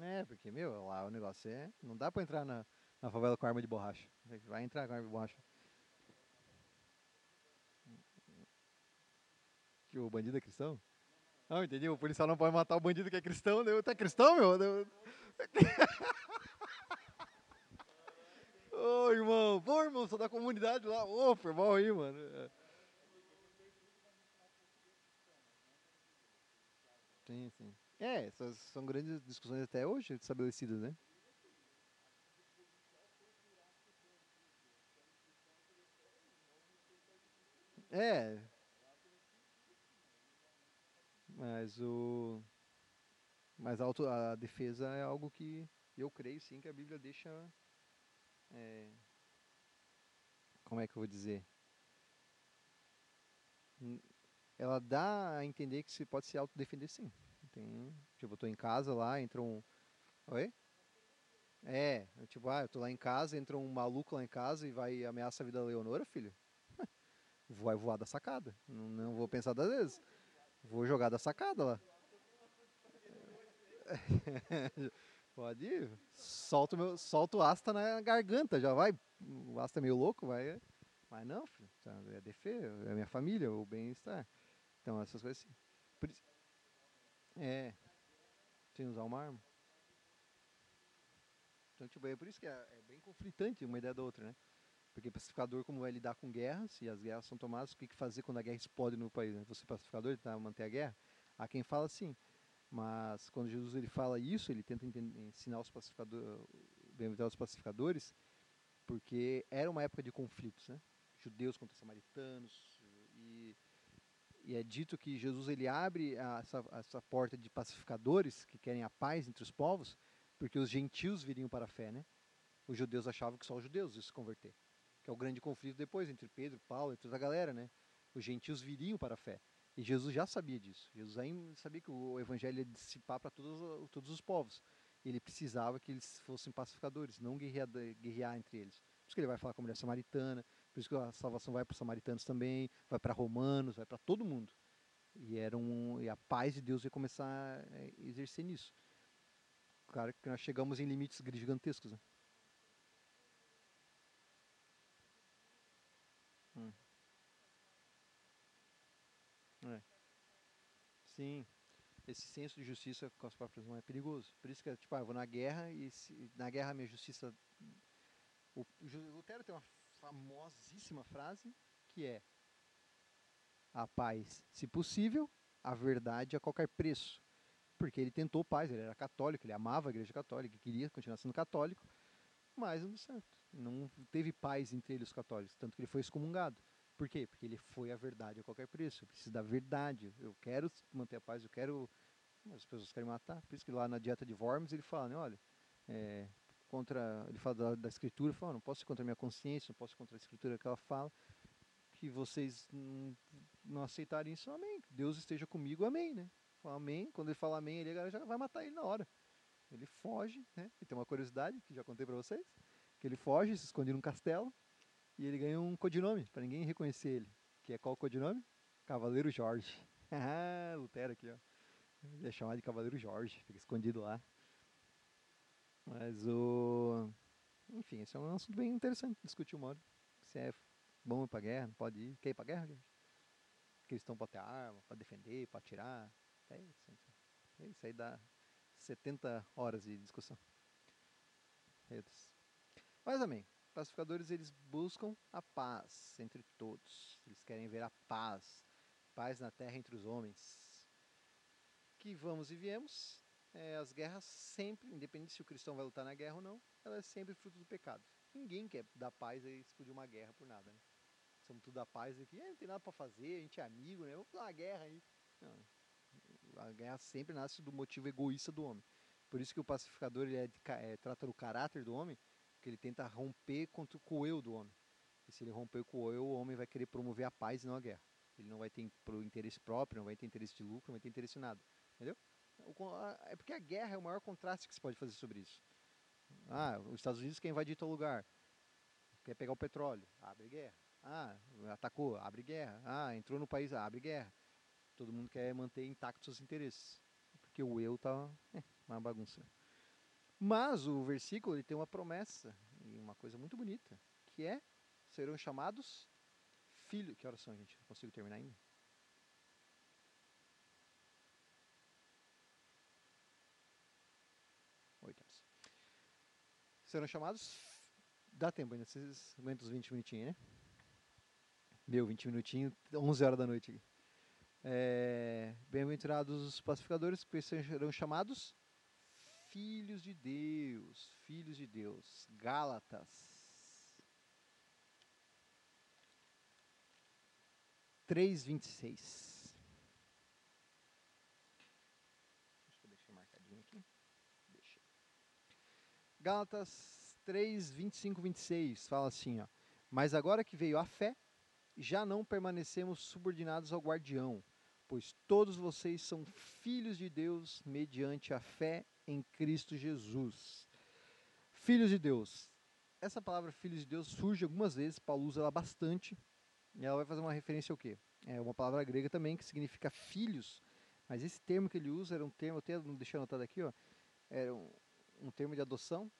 É, porque, meu, lá o negócio é. Não dá pra entrar na, na favela com arma de borracha. Vai entrar com arma de borracha. Que o bandido é cristão? Não, entendi. O policial não pode matar o bandido que é cristão. Deu, tá cristão, meu? Ô, irmão. Pô, irmão, sou da comunidade lá. Ô, foi mal aí, mano. É. Sim, sim. É, essas são grandes discussões até hoje estabelecidas, né? É. Mas o. Mas a, auto, a defesa é algo que eu creio sim que a Bíblia deixa. É, como é que eu vou dizer? Ela dá a entender que se pode se autodefender sim. Tem, tipo, eu tô em casa lá, entra um. Oi? É, eu, tipo, ah, eu tô lá em casa, entra um maluco lá em casa e vai ameaçar a vida da Leonora, filho. vai voar da sacada. Não, não vou pensar das vezes. Vou jogar da sacada lá. Pode ir. Solta o, meu, solta o asta na garganta, já vai. O asta é meio louco, vai. Mas não, filho. tá, É defesa, é minha família, o bem-estar. Então, essas coisas assim. É. Sem usar uma arma. Então, tipo, é por isso que é, é bem conflitante uma ideia da outra, né? Porque pacificador, como vai lidar com guerras, e as guerras são tomadas, o que, fazer quando a guerra explode no país? Né? Você pacificador, tentar manter a guerra? Há quem fala assim. Mas quando Jesus ele fala isso, ele tenta ensinar os pacificadores, bem-aventurados pacificadores, porque era uma época de conflitos, né? Judeus contra samaritanos, e, e é dito que Jesus ele abre a- essa, essa porta de pacificadores que querem a paz entre os povos, porque os gentios viriam para a fé, né? Os judeus achavam que só os judeus iam se converter que é o grande conflito depois entre Pedro, Paulo e toda a galera, né? Os gentios viriam para a fé. E Jesus já sabia disso. Jesus aí sabia que o evangelho ia dissipar para todos, todos os povos. Ele precisava que eles fossem pacificadores, não guerrear, guerrear entre eles. Por isso que ele vai falar com a mulher samaritana, por isso que a salvação vai para os samaritanos também, vai para romanos, vai para todo mundo. E, era um, e a paz de Deus ia começar a exercer nisso. Claro que nós chegamos em limites gigantescos, né? Hum. É. Sim. Esse senso de justiça com as próprias mãos é perigoso. Por isso que é tipo, ah, eu vou na guerra e se- na guerra a minha justiça. O Lutero tem uma famosíssima frase que é a paz, se possível, a verdade a qualquer preço. Porque ele tentou paz, ele era católico, ele amava a igreja católica, queria continuar sendo católico, mas não certo. Não teve paz entre ele e os católicos, tanto que ele foi excomungado. Por quê? Porque ele foi a verdade a qualquer preço. Eu preciso da verdade. Eu quero manter a paz, eu quero. As pessoas querem matar. Por isso que lá na dieta de Worms ele fala, né? Olha, é, contra. Ele fala da, da escritura, fala, não posso ir contra a minha consciência, não posso ir contra a escritura que ela fala. Que vocês não, não aceitarem isso, amém. Deus esteja comigo, amém, né? Fala amém. Quando ele fala amém, ele já vai matar ele na hora. Ele foge, né? E tem uma curiosidade que já contei pra vocês que ele foge, se esconde num castelo e ele ganha um codinome para ninguém reconhecer ele. Que é qual o codinome? Cavaleiro Jorge. Ah, Lutero aqui, ó. Ele é chamado de Cavaleiro Jorge, fica escondido lá. Mas o. Enfim, esse é um assunto bem interessante discutir uma hora. Se é bom ir pra guerra, pode ir. Quer ir pra guerra, gente? Cristão pode ter arma, pode defender, pode atirar. É isso. É isso aí dá 70 horas de discussão. Deus. Mas amém. Pacificadores eles buscam a paz entre todos. Eles querem ver a paz, paz na terra entre os homens. Que vamos e viemos. É, as guerras sempre, independente se o cristão vai lutar na guerra ou não, ela é sempre fruto do pecado. Ninguém quer dar paz e explodir uma guerra por nada, né? Somos tudo da paz aqui, é, não tem nada para fazer, a gente é amigo, né? Vamos dar uma guerra aí. Não, a guerra sempre nasce do motivo egoísta do homem. Por isso que o pacificador ele é, é trata do caráter do homem, porque ele tenta romper contra o eu do homem. E se ele romper com o eu, o homem vai querer promover a paz e não a guerra. Ele não vai ter interesse próprio, não vai ter interesse de lucro, não vai ter interesse em nada. Entendeu? É porque a guerra é o maior contraste que se pode fazer sobre isso. Ah, os Estados Unidos quer invadir tal lugar. Quer pegar o petróleo. Abre guerra. Ah, atacou. Abre guerra. Ah, entrou no país. Abre guerra. Todo mundo quer manter intactos os interesses. Porque o eu tá é, uma bagunça. Mas o versículo ele tem uma promessa e uma coisa muito bonita, que é serão chamados filhos. Que horas são, gente? Não consigo terminar ainda. Oito horas. Serão chamados. Dá tempo ainda, vocês aguentam os 20 minutinhos, né? Meu, 20 minutinhos, 11 horas da noite. É, Bem-aventurados os pacificadores, que serão chamados filhos de Deus, filhos de Deus. Gálatas 3:26. Deixa eu deixar marcadinho aqui. Deixa. Gálatas 3, 25, 26 fala assim, ó. Mas agora que veio a fé, já não permanecemos subordinados ao guardião, pois todos vocês são filhos de Deus mediante a fé em Cristo Jesus. Filhos de Deus. Essa palavra filhos de Deus surge algumas vezes, Paulo usa ela bastante, e ela vai fazer uma referência ao quê? É uma palavra grega também que significa filhos, mas esse termo que ele usa era um termo, até deixa anotado aqui, ó, era um, um termo de adoção,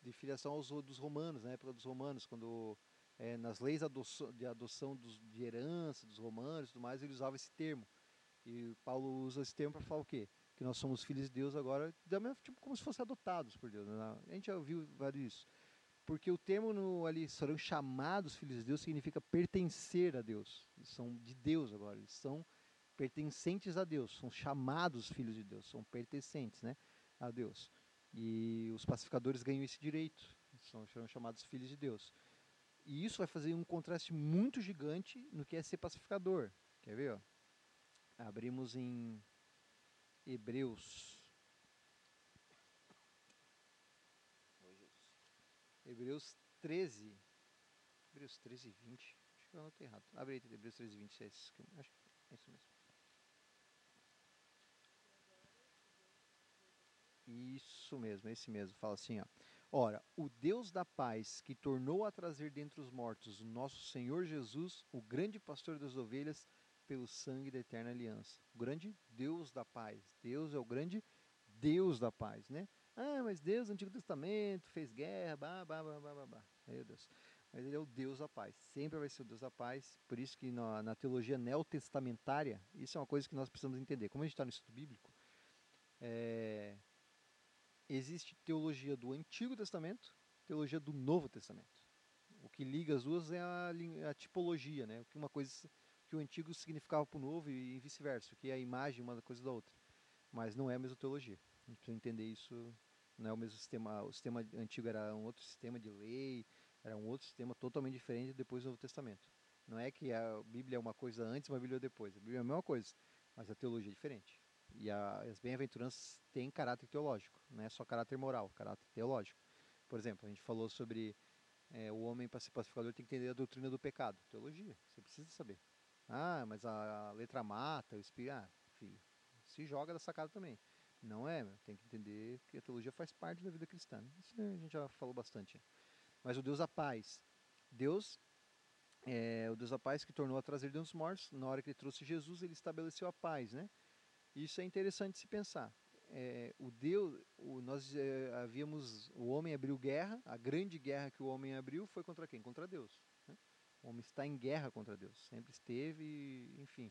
de filiação aos dos romanos, na época dos romanos, quando é, nas leis de adoção dos, de herança dos romanos e tudo mais, ele usava esse termo. E Paulo usa esse termo para falar o quê? Que nós somos filhos de Deus agora, tipo, como se fossem adotados por Deus. Né? A gente já ouviu vários isso. Porque o termo no, ali, serão chamados filhos de Deus, significa pertencer a Deus. Eles são de Deus agora, eles são pertencentes a Deus, são chamados filhos de Deus, são pertencentes né, a Deus. E os pacificadores ganham esse direito, são, serão chamados filhos de Deus. E isso vai fazer um contraste muito gigante no que é ser pacificador. Quer ver? Ó? Abrimos em Hebreus. Hebreus 13. Hebreus 13 20. Acho que eu anotei errado. Abre aí, Hebreus 13 20. É isso, acho que é isso mesmo. Isso mesmo, esse mesmo. Fala assim, ó. Ora, o Deus da paz, que tornou a trazer dentre os mortos o nosso Senhor Jesus, o grande pastor das ovelhas, pelo sangue da eterna aliança. O grande Deus da paz. Deus é o grande Deus da paz, né? Ah, mas Deus, no Antigo Testamento, fez guerra, blá, blá, blá, blá, blá. Meu Deus. Mas ele é o Deus da paz. Sempre vai ser o Deus da paz. Por isso que na, na teologia neotestamentária, isso é uma coisa que nós precisamos entender. Como a gente está no estudo bíblico, é, existe teologia do Antigo Testamento, teologia do Novo Testamento. O que liga as duas é a, a tipologia, né? Uma coisa que o antigo significava para o novo e vice-versa, que é a imagem uma coisa da outra. Mas não é a mesma teologia. A gente precisa entender isso. Não é o mesmo sistema. O sistema antigo era um outro sistema de lei, era um outro sistema totalmente diferente depois do Novo Testamento. Não é que a Bíblia é uma coisa antes, uma Bíblia depois. A Bíblia é a mesma coisa, mas a teologia é diferente. E a, as bem-aventuranças têm caráter teológico, não é só caráter moral, caráter teológico. Por exemplo, a gente falou sobre é, o homem para ser pacificador tem que entender a doutrina do pecado. Teologia, você precisa saber. Ah, mas a, a letra mata, o espírito. Ah, filho, se joga da sacada também. Não é, meu, tem que entender que a teologia faz parte da vida cristã. Isso a gente já falou bastante. Mas o Deus da paz. Deus é o Deus da paz que tornou a trazer Deus mortos. Na hora que ele trouxe Jesus, ele estabeleceu a paz, né? Isso é interessante se pensar. É, o Deus, o, nós é, havíamos, o homem abriu guerra, a grande guerra que o homem abriu foi contra quem? Contra Deus. O homem está em guerra contra Deus, sempre esteve, enfim.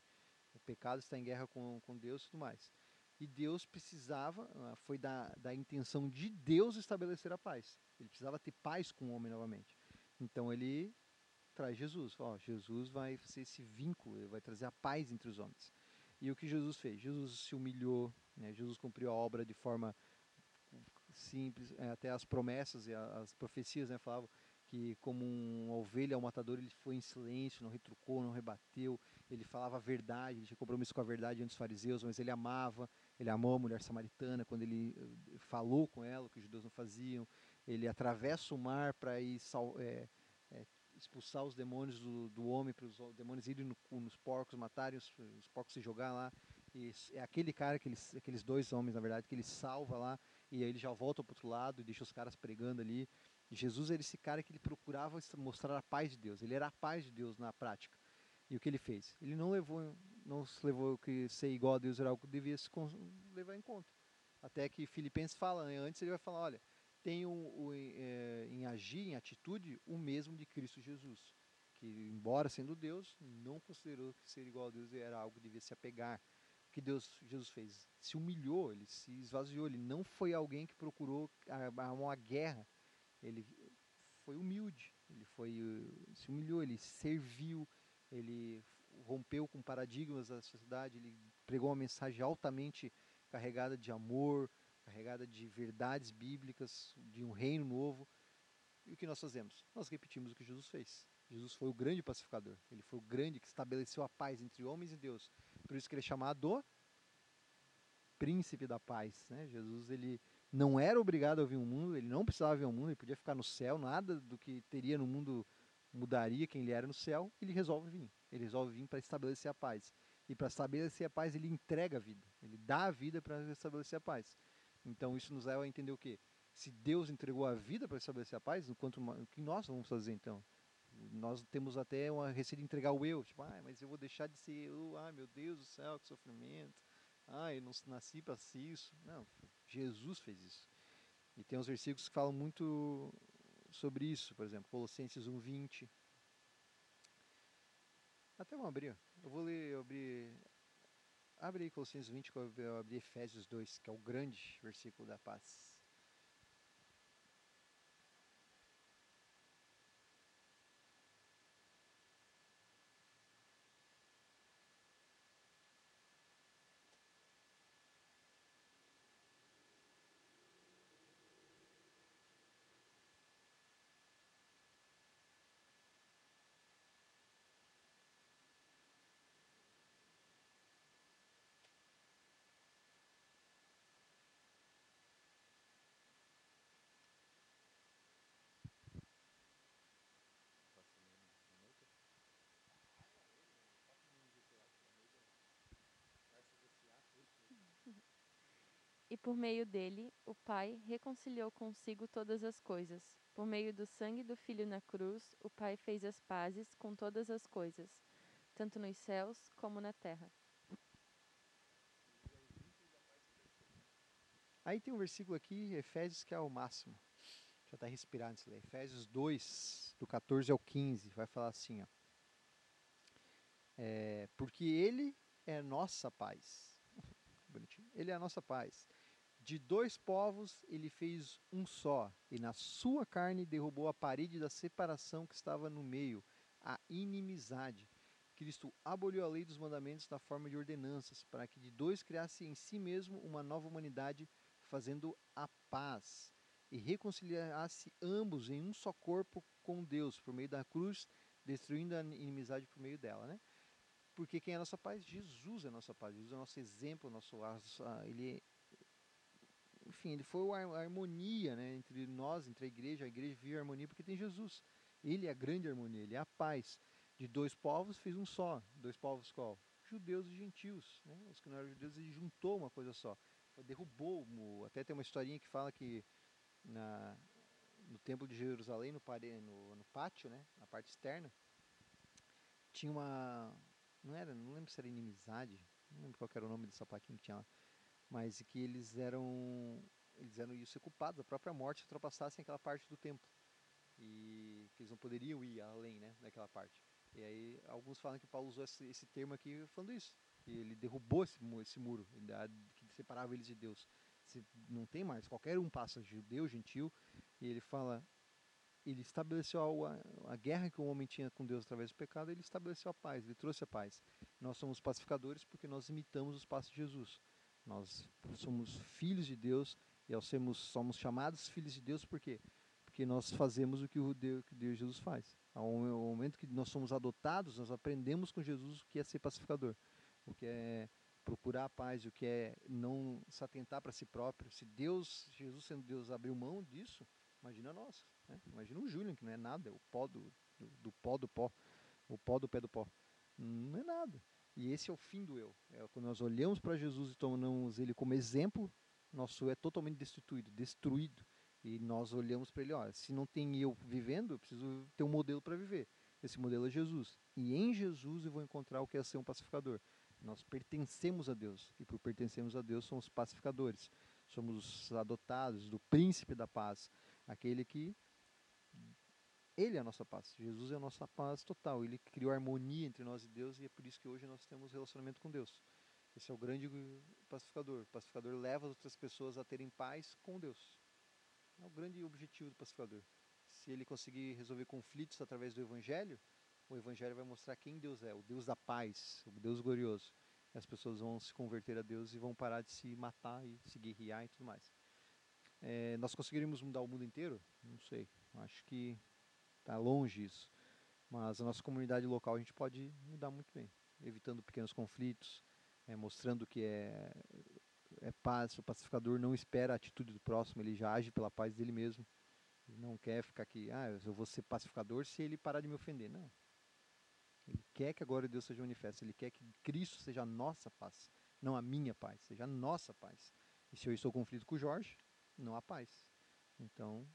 O pecado está em guerra com, com Deus e tudo mais. E Deus precisava, ah, foi da, da intenção de Deus estabelecer a paz. Ele precisava ter paz com o homem novamente. Então ele traz Jesus. Ó, Jesus vai ser esse vínculo, ele vai trazer a paz entre os homens. E o que Jesus fez? Jesus se humilhou, né? Jesus cumpriu a obra de forma simples, é, até as promessas e as profecias né, falavam que como uma ovelha ao matador ele foi em silêncio, não retrucou, não rebateu, ele falava a verdade, ele tinha compromisso com a verdade diante dos fariseus, mas ele amava, ele amou a mulher samaritana quando ele eh, falou com ela o que os judeus não faziam, ele atravessa o mar para ir é, é, expulsar os demônios do, do homem, para os demônios irem no, nos porcos, matarem os, os porcos se jogar lá, e é aquele cara, aqueles, aqueles dois homens, na verdade, que ele salva lá, e aí ele já volta para o outro lado e deixa os caras pregando ali. Jesus era esse cara que ele procurava mostrar a paz de Deus, ele era a paz de Deus na prática. E o que ele fez? Ele não levou, não se levou que ser igual a Deus era algo que devia se levar em conta. Até que Filipenses fala, né? antes ele vai falar, olha, tem o, é, em agir, em atitude, o mesmo de Cristo Jesus, que embora sendo Deus, não considerou que ser igual a Deus era algo que devia se apegar. O que Deus, Jesus fez? Se humilhou, ele se esvaziou, ele não foi alguém que procurou uma guerra, ele foi humilde, ele foi se humilhou, ele serviu, ele rompeu com paradigmas da sociedade, ele pregou uma mensagem altamente carregada de amor, carregada de verdades bíblicas, de um reino novo. E o que nós fazemos? Nós repetimos o que Jesus fez. Jesus foi o grande pacificador. Ele foi o grande que estabeleceu a paz entre homens e Deus. Por isso que ele é chamado príncipe da paz. Né? Jesus ele não era obrigado a vir ao mundo, ele não precisava vir ao mundo, ele podia ficar no céu, nada do que teria no mundo mudaria quem ele era no céu. Ele resolve vir. Ele resolve vir para estabelecer a paz. E para estabelecer a paz, ele entrega a vida. Ele dá a vida para estabelecer a paz. Então isso nos leva a entender o quê? Se Deus entregou a vida para estabelecer a paz, enquanto o que nós vamos fazer então? Nós temos até uma receita de entregar o eu, tipo, ah, mas eu vou deixar de ser eu, ah, meu Deus do céu, que sofrimento. Ah, eu não nasci para isso. Não, Jesus fez isso. E tem uns versículos que falam muito sobre isso, por exemplo, Colossenses 1:20. Até vamos abrir. Eu vou ler, eu abri Abre aí Colossenses 20, que eu abri Efésios 2, que é o grande versículo da paz. Por meio dele o Pai reconciliou consigo todas as coisas. Por meio do sangue do Filho na cruz, o Pai fez as pazes com todas as coisas, tanto nos céus como na terra. Aí tem um versículo aqui, Efésios, que é o máximo. Até respirar antes de ler. Efésios 2, do 14 ao 15, vai falar assim, ó. É, porque ele é nossa paz. Bonitinho. Ele é a nossa paz de dois povos ele fez um só, e na sua carne derrubou a parede da separação que estava no meio, a inimizade. Cristo aboliu a lei dos mandamentos na forma de ordenanças, para que de dois criasse em si mesmo uma nova humanidade, fazendo a paz, e reconciliasse ambos em um só corpo com Deus, por meio da cruz, destruindo a inimizade por meio dela, né? Porque quem é a nossa paz? Jesus é a nossa paz. Jesus é o nosso exemplo, nosso, ele enfim, ele foi a harmonia né, entre nós, entre a igreja. A igreja vive a harmonia porque tem Jesus. Ele é a grande harmonia, ele é a paz. De dois povos fez um só. Dois povos qual? Judeus e gentios. Né? Os que não eram judeus, ele juntou uma coisa só. Derrubou. Até tem uma historinha que fala que na, no templo de Jerusalém, no, no, no pátio, né, na parte externa, tinha uma. Não era, não lembro se era inimizade, não lembro qual era o nome dessa plaquinha que tinha lá mas que eles eram eles eram isso culpados da própria morte se ultrapassassem aquela parte do templo e que eles não poderiam ir além né daquela parte e aí alguns falam que Paulo usou esse, esse termo aqui falando isso E ele derrubou esse, esse muro que separava eles de Deus. Se não tem mais, qualquer um passa, judeu, gentil, e ele fala, ele estabeleceu a, a guerra que o homem tinha com Deus através do pecado, ele estabeleceu a paz, ele trouxe a paz. Nós somos pacificadores porque nós imitamos os passos de Jesus. Nós somos filhos de Deus e ao sermos somos chamados filhos de Deus por quê? Porque nós fazemos o que o Deus, que Deus Jesus faz. Ao ao momento que nós somos adotados, nós aprendemos com Jesus o que é ser pacificador, o que é procurar a paz, o que é não se atentar para si próprio. Se Deus, Jesus sendo Deus, abriu mão disso, imagina nós. Né? Imagina o Julian, que não é nada, é o pó do, do, do pó do pó, o pó do pé do pó. Não é nada. E esse é o fim do eu. É quando nós olhamos para Jesus e tomamos ele como exemplo, nosso eu é totalmente destituído, destruído. E nós olhamos para ele, ó, se não tem eu vivendo, eu preciso ter um modelo para viver. Esse modelo é Jesus. E em Jesus eu vou encontrar o que é ser um pacificador. Nós pertencemos a Deus. E por pertencermos a Deus, somos pacificadores. Somos adotados do príncipe da paz. Aquele que. Ele é a nossa paz. Jesus é a nossa paz total. Ele criou harmonia entre nós e Deus. E é por isso que hoje nós temos relacionamento com Deus. Esse é o grande pacificador. O pacificador leva as outras pessoas a terem paz com Deus. É o grande objetivo do pacificador. Se ele conseguir resolver conflitos através do evangelho, o evangelho vai mostrar quem Deus é, o Deus da paz, o Deus glorioso. E as pessoas vão se converter a Deus e vão parar de se matar e se guerrear e tudo mais. É, nós conseguiríamos mudar o mundo inteiro? Não sei. Acho que está longe isso. Mas a nossa comunidade local a gente pode mudar muito bem, evitando pequenos conflitos, é, mostrando que é, é paz. O pacificador não espera a atitude do próximo, ele já age pela paz dele mesmo. Ele não quer ficar aqui, ah, eu vou ser pacificador se ele parar de me ofender. Não. Ele quer que a glória de Deus seja manifesta. Ele quer que Cristo seja a nossa paz, não a minha paz, seja a nossa paz. E se eu estou em conflito com o Jorge, não há paz. Então,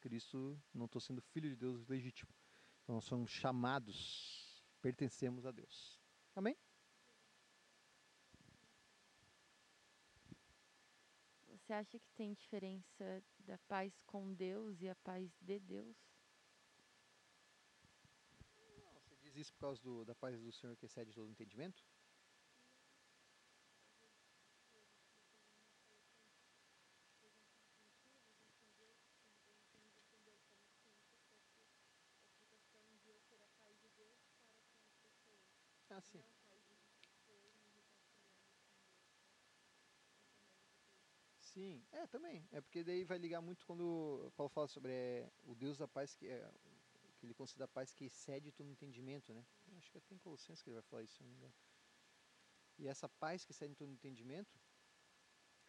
Cristo, não estou sendo filho de Deus legítimo. Então, nós somos chamados, pertencemos a Deus. Amém? Você acha que tem diferença da paz com Deus e a paz de Deus? Não, você diz isso por causa do, da paz do Senhor que excede todo entendimento? Ah, sim. Sim, é também. É porque daí vai ligar muito quando Paulo fala sobre é, o Deus da paz que é que ele considera a paz que excede todo entendimento, né? Eu acho que até em Colossenses que ele vai falar isso, se não me engano. E essa paz que excede todo entendimento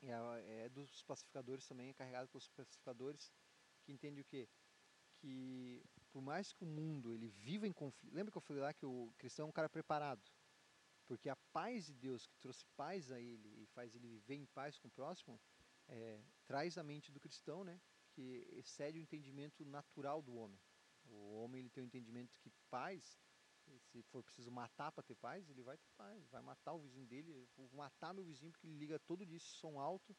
é, é dos pacificadores também, é carregado pelos pacificadores que entendem o quê? Que por mais que o mundo ele viva em conflito, lembra que eu falei lá que o cristão é um cara preparado? Porque a paz de Deus que trouxe paz a ele e faz ele viver em paz com o próximo, é, traz a mente do cristão, né? Que excede o entendimento natural do homem. O homem ele tem o entendimento que paz, se for preciso matar para ter paz, ele vai ter paz, vai matar o vizinho dele, vou matar meu vizinho porque ele liga todo dia esse som alto,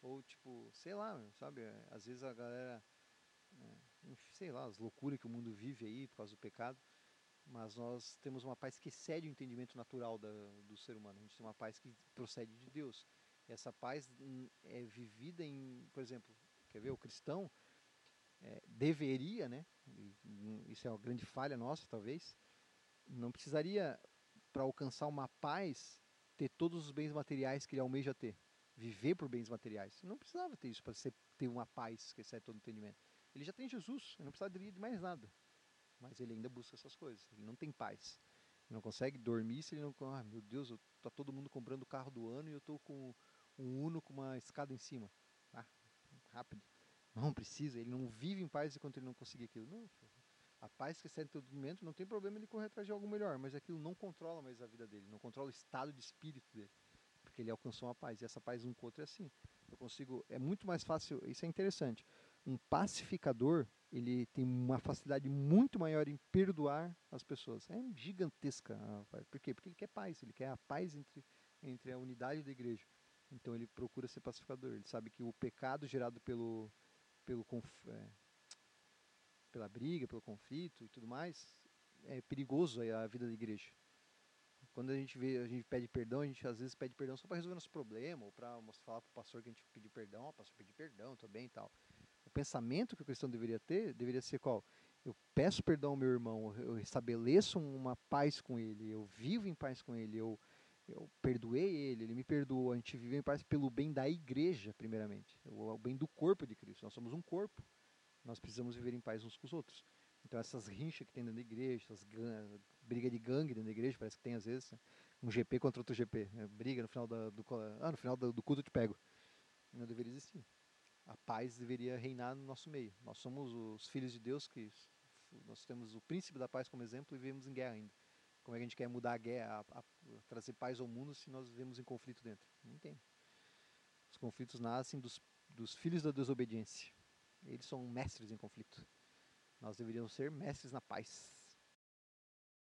ou tipo, sei lá, sabe? é, Às vezes a galera, é, enfim, sei lá, as loucuras que o mundo vive aí por causa do pecado, mas nós temos uma paz que excede o entendimento natural da, do ser humano. A gente tem uma paz que procede de Deus. Essa paz é vivida em, por exemplo, quer ver, o cristão é, deveria, né? isso é uma grande falha nossa, talvez, não precisaria, para alcançar uma paz, ter todos os bens materiais que ele almeja ter. Viver por bens materiais. Não precisava ter isso para ter uma paz que excede todo entendimento. Ele já tem Jesus, ele não precisaria de mais nada. Mas ele ainda busca essas coisas. Ele não tem paz. Ele não consegue dormir se ele não. Ah, meu Deus, eu, tá todo mundo comprando o carro do ano e eu estou com um Uno com uma escada em cima. Ah, rápido. Não precisa, ele não vive em paz enquanto ele não conseguir aquilo. Não, a paz que excede todo entendimento, não tem problema ele correr atrás de algo melhor, mas aquilo não controla mais a vida dele, não controla o estado de espírito dele, porque ele alcançou uma paz. E essa paz um com o outro é assim. Eu consigo, é muito mais fácil, isso é interessante. Um pacificador, ele tem uma facilidade muito maior em perdoar as pessoas. É gigantesca. Por quê? Porque ele quer paz, ele quer a paz entre, entre a unidade da igreja. Então ele procura ser pacificador. Ele sabe que o pecado gerado pelo, pelo conf- é, pela briga, pelo conflito e tudo mais, é perigoso a vida da igreja. Quando a gente vê, a gente pede perdão, a gente às vezes pede perdão só para resolver nosso problema, ou para falar para o pastor que a gente pediu perdão, ó, pastor, pedi perdão, tô bem e tal. O pensamento que o cristão deveria ter, deveria ser qual? Eu peço perdão ao meu irmão, eu estabeleço uma paz com ele, eu vivo em paz com ele, eu, eu perdoei ele, ele me perdoou, a gente vive em paz pelo bem da igreja, primeiramente, o, bem do corpo de Cristo. Nós somos um corpo, nós precisamos viver em paz uns com os outros. Então essas rinchas que tem dentro da igreja, essas briga de gangue dentro da igreja, parece que tem às vezes, né? um GP contra outro GP, né? briga no final da, do ah, no final do culto eu te pego. Não deveria existir. A paz deveria reinar no nosso meio. Nós somos os filhos de Deus que nós temos o príncipe da paz como exemplo e vivemos em guerra ainda. Como é que a gente quer mudar a guerra, a, a, trazer paz ao mundo se nós vivemos em conflito dentro? Não tem. Os conflitos nascem dos, dos filhos da desobediência. Eles são mestres em conflito. Nós deveríamos ser mestres na paz.